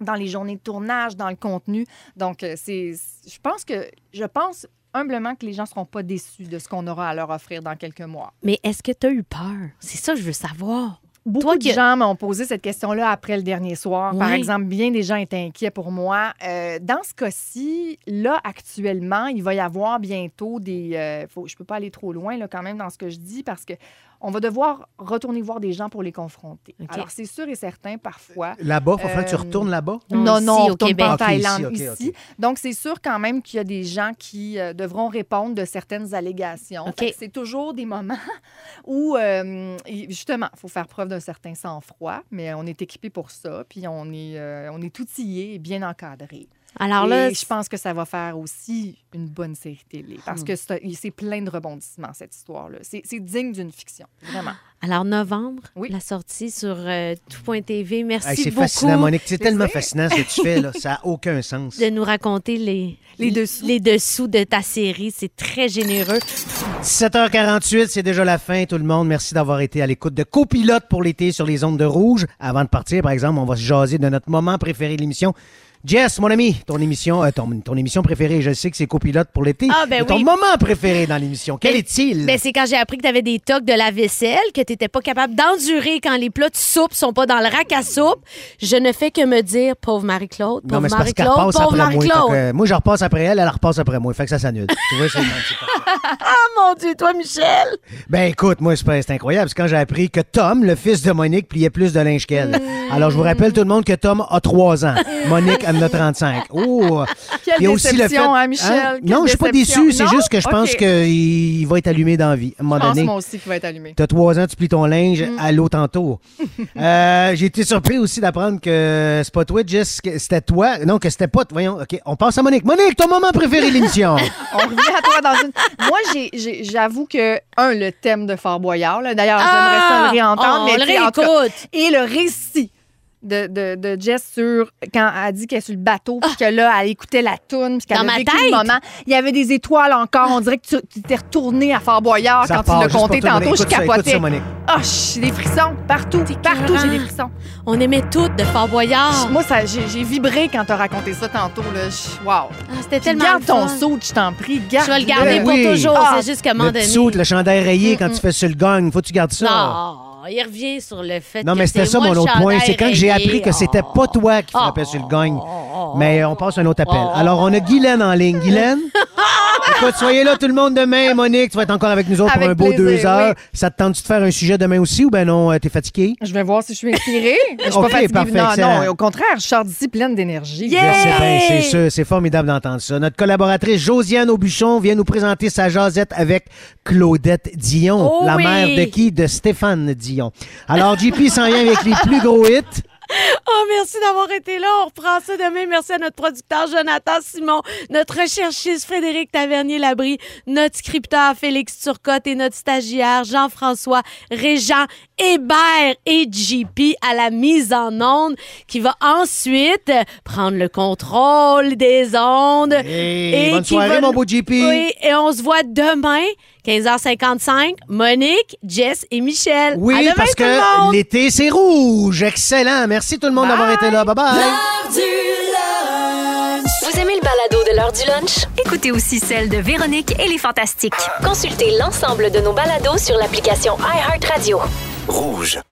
D: dans les journées de tournage, dans le contenu. Donc, euh, je pense que, je pense humblement que les gens ne seront pas déçus de ce qu'on aura à leur offrir dans quelques mois.
B: Mais est-ce que tu as eu peur? C'est ça que je veux savoir.
D: Beaucoup
B: Toi
D: de gens m'ont posé cette question-là après le dernier soir. Par exemple, bien des gens étaient inquiets pour moi. Euh, dans ce cas-ci, là, actuellement, il va y avoir bientôt des... euh, faut, je peux pas aller trop loin, là, quand même, dans ce que je dis, parce que on va devoir retourner voir des gens pour les confronter. Alors, c'est sûr et certain, parfois...
C: Là-bas, il faut que tu
D: Euh,
C: retournes là-bas?
D: Non,
B: ici,
D: non,
B: au
D: on retourne
B: Québec.
D: pas en
C: Ok,
D: Thaïlande,
C: ici.
D: Donc, c'est sûr quand même qu'il y a des gens qui euh, devront répondre de certaines allégations. C'est toujours des moments où, euh, justement, il faut faire preuve d'un certain sang-froid, mais on est équipé pour ça, puis on est, euh, on est outillé et bien encadré.
B: Alors
D: et
B: là,
D: je pense que ça va faire aussi une bonne série télé, parce
B: Hmm.
D: que c'est plein de rebondissements, cette histoire-là. C'est digne d'une fiction, vraiment.
B: alors novembre,
D: Oui.
B: la sortie sur euh, tout.tv. Merci
C: Hey, c'est
B: beaucoup
C: fascinant, Monique. C'est tellement fascinant ce que tu fais. là. Ça n'a aucun sens.
B: de nous raconter les,
D: Les dessous.
B: les dessous de ta série. C'est très généreux.
C: 17h48, c'est déjà la fin, tout le monde. Merci d'avoir été à l'écoute de Copilote pour l'été sur les ondes de rouge. Avant de partir, par exemple, on va se jaser de notre moment préféré de l'émission. Jess, mon ami, ton émission, euh, ton, ton émission préférée, je sais que c'est Copilote pour l'été.
B: Ah, ben
C: mais ton
B: oui.
C: moment préféré dans l'émission, quel
B: Ben-
C: est-il?
B: Ben, c'est quand j'ai appris que tu avais des tocs de la vaisselle, que tu n'étais pas capable d'endurer quand les plats de soupe sont pas dans le rack à soupe. Je ne fais que me dire, pauvre Marie-Claude, pauvre Marie-Claude, pauvre
C: après moi.
B: Marie-Claude.
C: que, moi, je repasse après elle, elle repasse après moi. Fait que ça s'annule. tu vois, c'est.
B: Ah, mon Dieu, toi, Michel!
C: Ben écoute, moi, c'est incroyable. C'est quand j'ai appris que Tom, le fils de Monique, pliait plus de linge qu'elle.
B: Mm.
C: Alors, je vous rappelle tout le monde que Tom a 3 ans. Monique en a 35. Oh!
D: Quelle
C: Il y a aussi le fait-
D: déception, hein, Michel?
C: Hein? Non, je suis pas
D: déception.
C: déçu. C'est juste que je pense qu'il va être allumé dans la vie. À un moment
D: Je pense
C: donné.
D: moi aussi qu'il va être allumé.
C: T'as trois ans, tu plies ton linge
D: Mm.
C: à l'eau tantôt. Euh, J'ai été surpris aussi d'apprendre que c'est pas toi, Jess, que c'était toi. Non, que c'était pas. Voyons, OK, on passe à Monique. Monique, ton moment préféré de l'émission.
D: On revient à toi dans une. Moi, j'avoue que, un, le thème de Fort Boyard, là, d'ailleurs, j'aimerais ça le réentendre.
B: on
D: mais
B: le
D: tout cas,
B: réécoute.
D: Et le récit de, de, de Jess sur quand elle dit qu'elle est sur le bateau, puis que là, elle écoutait la toune, puis qu'elle
B: Dans
D: vécu
B: tête.
D: le moment. Il y avait des étoiles encore. On dirait que tu tu t'es retourné à Fort Boyard
C: Ça
D: quand
C: part
D: tu l'as
C: juste pour
D: compté
C: toi, Monique.
D: tantôt. Je
C: Écoute ça, écoute
D: capotais.
C: ça, Monique.
D: Ah, j'ai des frissons partout. Partout, j'ai des frissons.
B: On aimait toutes de Fort Boyard.
D: Moi, ça, j'ai j'ai vibré quand t'as raconté ça tantôt. Là. Je- Wow.
B: Ah, C'était
D: Puis
B: tellement
D: garde
B: le
D: ton
B: fun.
D: saut, je t'en prie. Garde
B: Je vais le garder pour
C: oui.
B: toujours.
D: Ah,
B: c'est juste qu'à un moment
C: Le petit
B: donné.
C: saut, le chandail rayé quand tu fais sur le gang. Faut que tu gardes ça.
B: Non, il revient sur le fait
C: Non,
B: que
C: mais c'était ça mon autre point. C'est quand j'ai appris que c'était pas toi qui frappais
B: Oh.
C: sur le gang.
B: Oh.
C: Mais on passe à un autre appel. Alors, on a Guylaine en ligne. Guylaine? Écoute, soyez là tout le monde demain. Monique, tu vas être encore avec nous autres pour un beau
D: plaisir,
C: deux heures.
D: oui.
C: Ça te tente-tu de faire un sujet demain aussi ou ben non, euh, t'es fatigué?
D: Je vais voir si je suis inspirée. Je suis
C: OK,
D: pas fatiguée.
C: parfait,
D: non,
C: excellent.
D: non, au contraire, je sors d'ici pleine d'énergie.
C: Je sais bien, c'est sûr. C'est formidable d'entendre ça. Notre collaboratrice Josiane Aubuchon vient nous présenter sa jasette avec Claudette Dion,
B: Oh
C: la
B: oui!
C: mère de qui? De Stéphane Dion. Alors, JP s'en vient avec les plus gros hits.
B: Oh, merci d'avoir été là. On reprend ça demain. Merci à notre producteur Jonathan Simon, notre recherchiste Frédéric Tavernier-Labrie, notre scripteur Félix Turcotte et notre stagiaire Jean-François Régent Hébert et JP à la mise en onde qui va ensuite prendre le contrôle des ondes.
C: Hey, bonne
B: qui
C: soirée,
B: va-
C: mon beau JP.
B: Oui, et on se voit demain, 15h55. Monique, Jess et Michel. À
C: Oui,
B: demain,
C: parce
B: tout
C: que l'été, c'est rouge. Excellent. Merci tout le monde d'avoir été là. Bye-bye.
E: Vous aimez le balado de l'heure du lunch? Écoutez aussi celle de Véronique et les Fantastiques. Consultez l'ensemble de nos balados sur l'application iHeartRadio.
A: Rouge.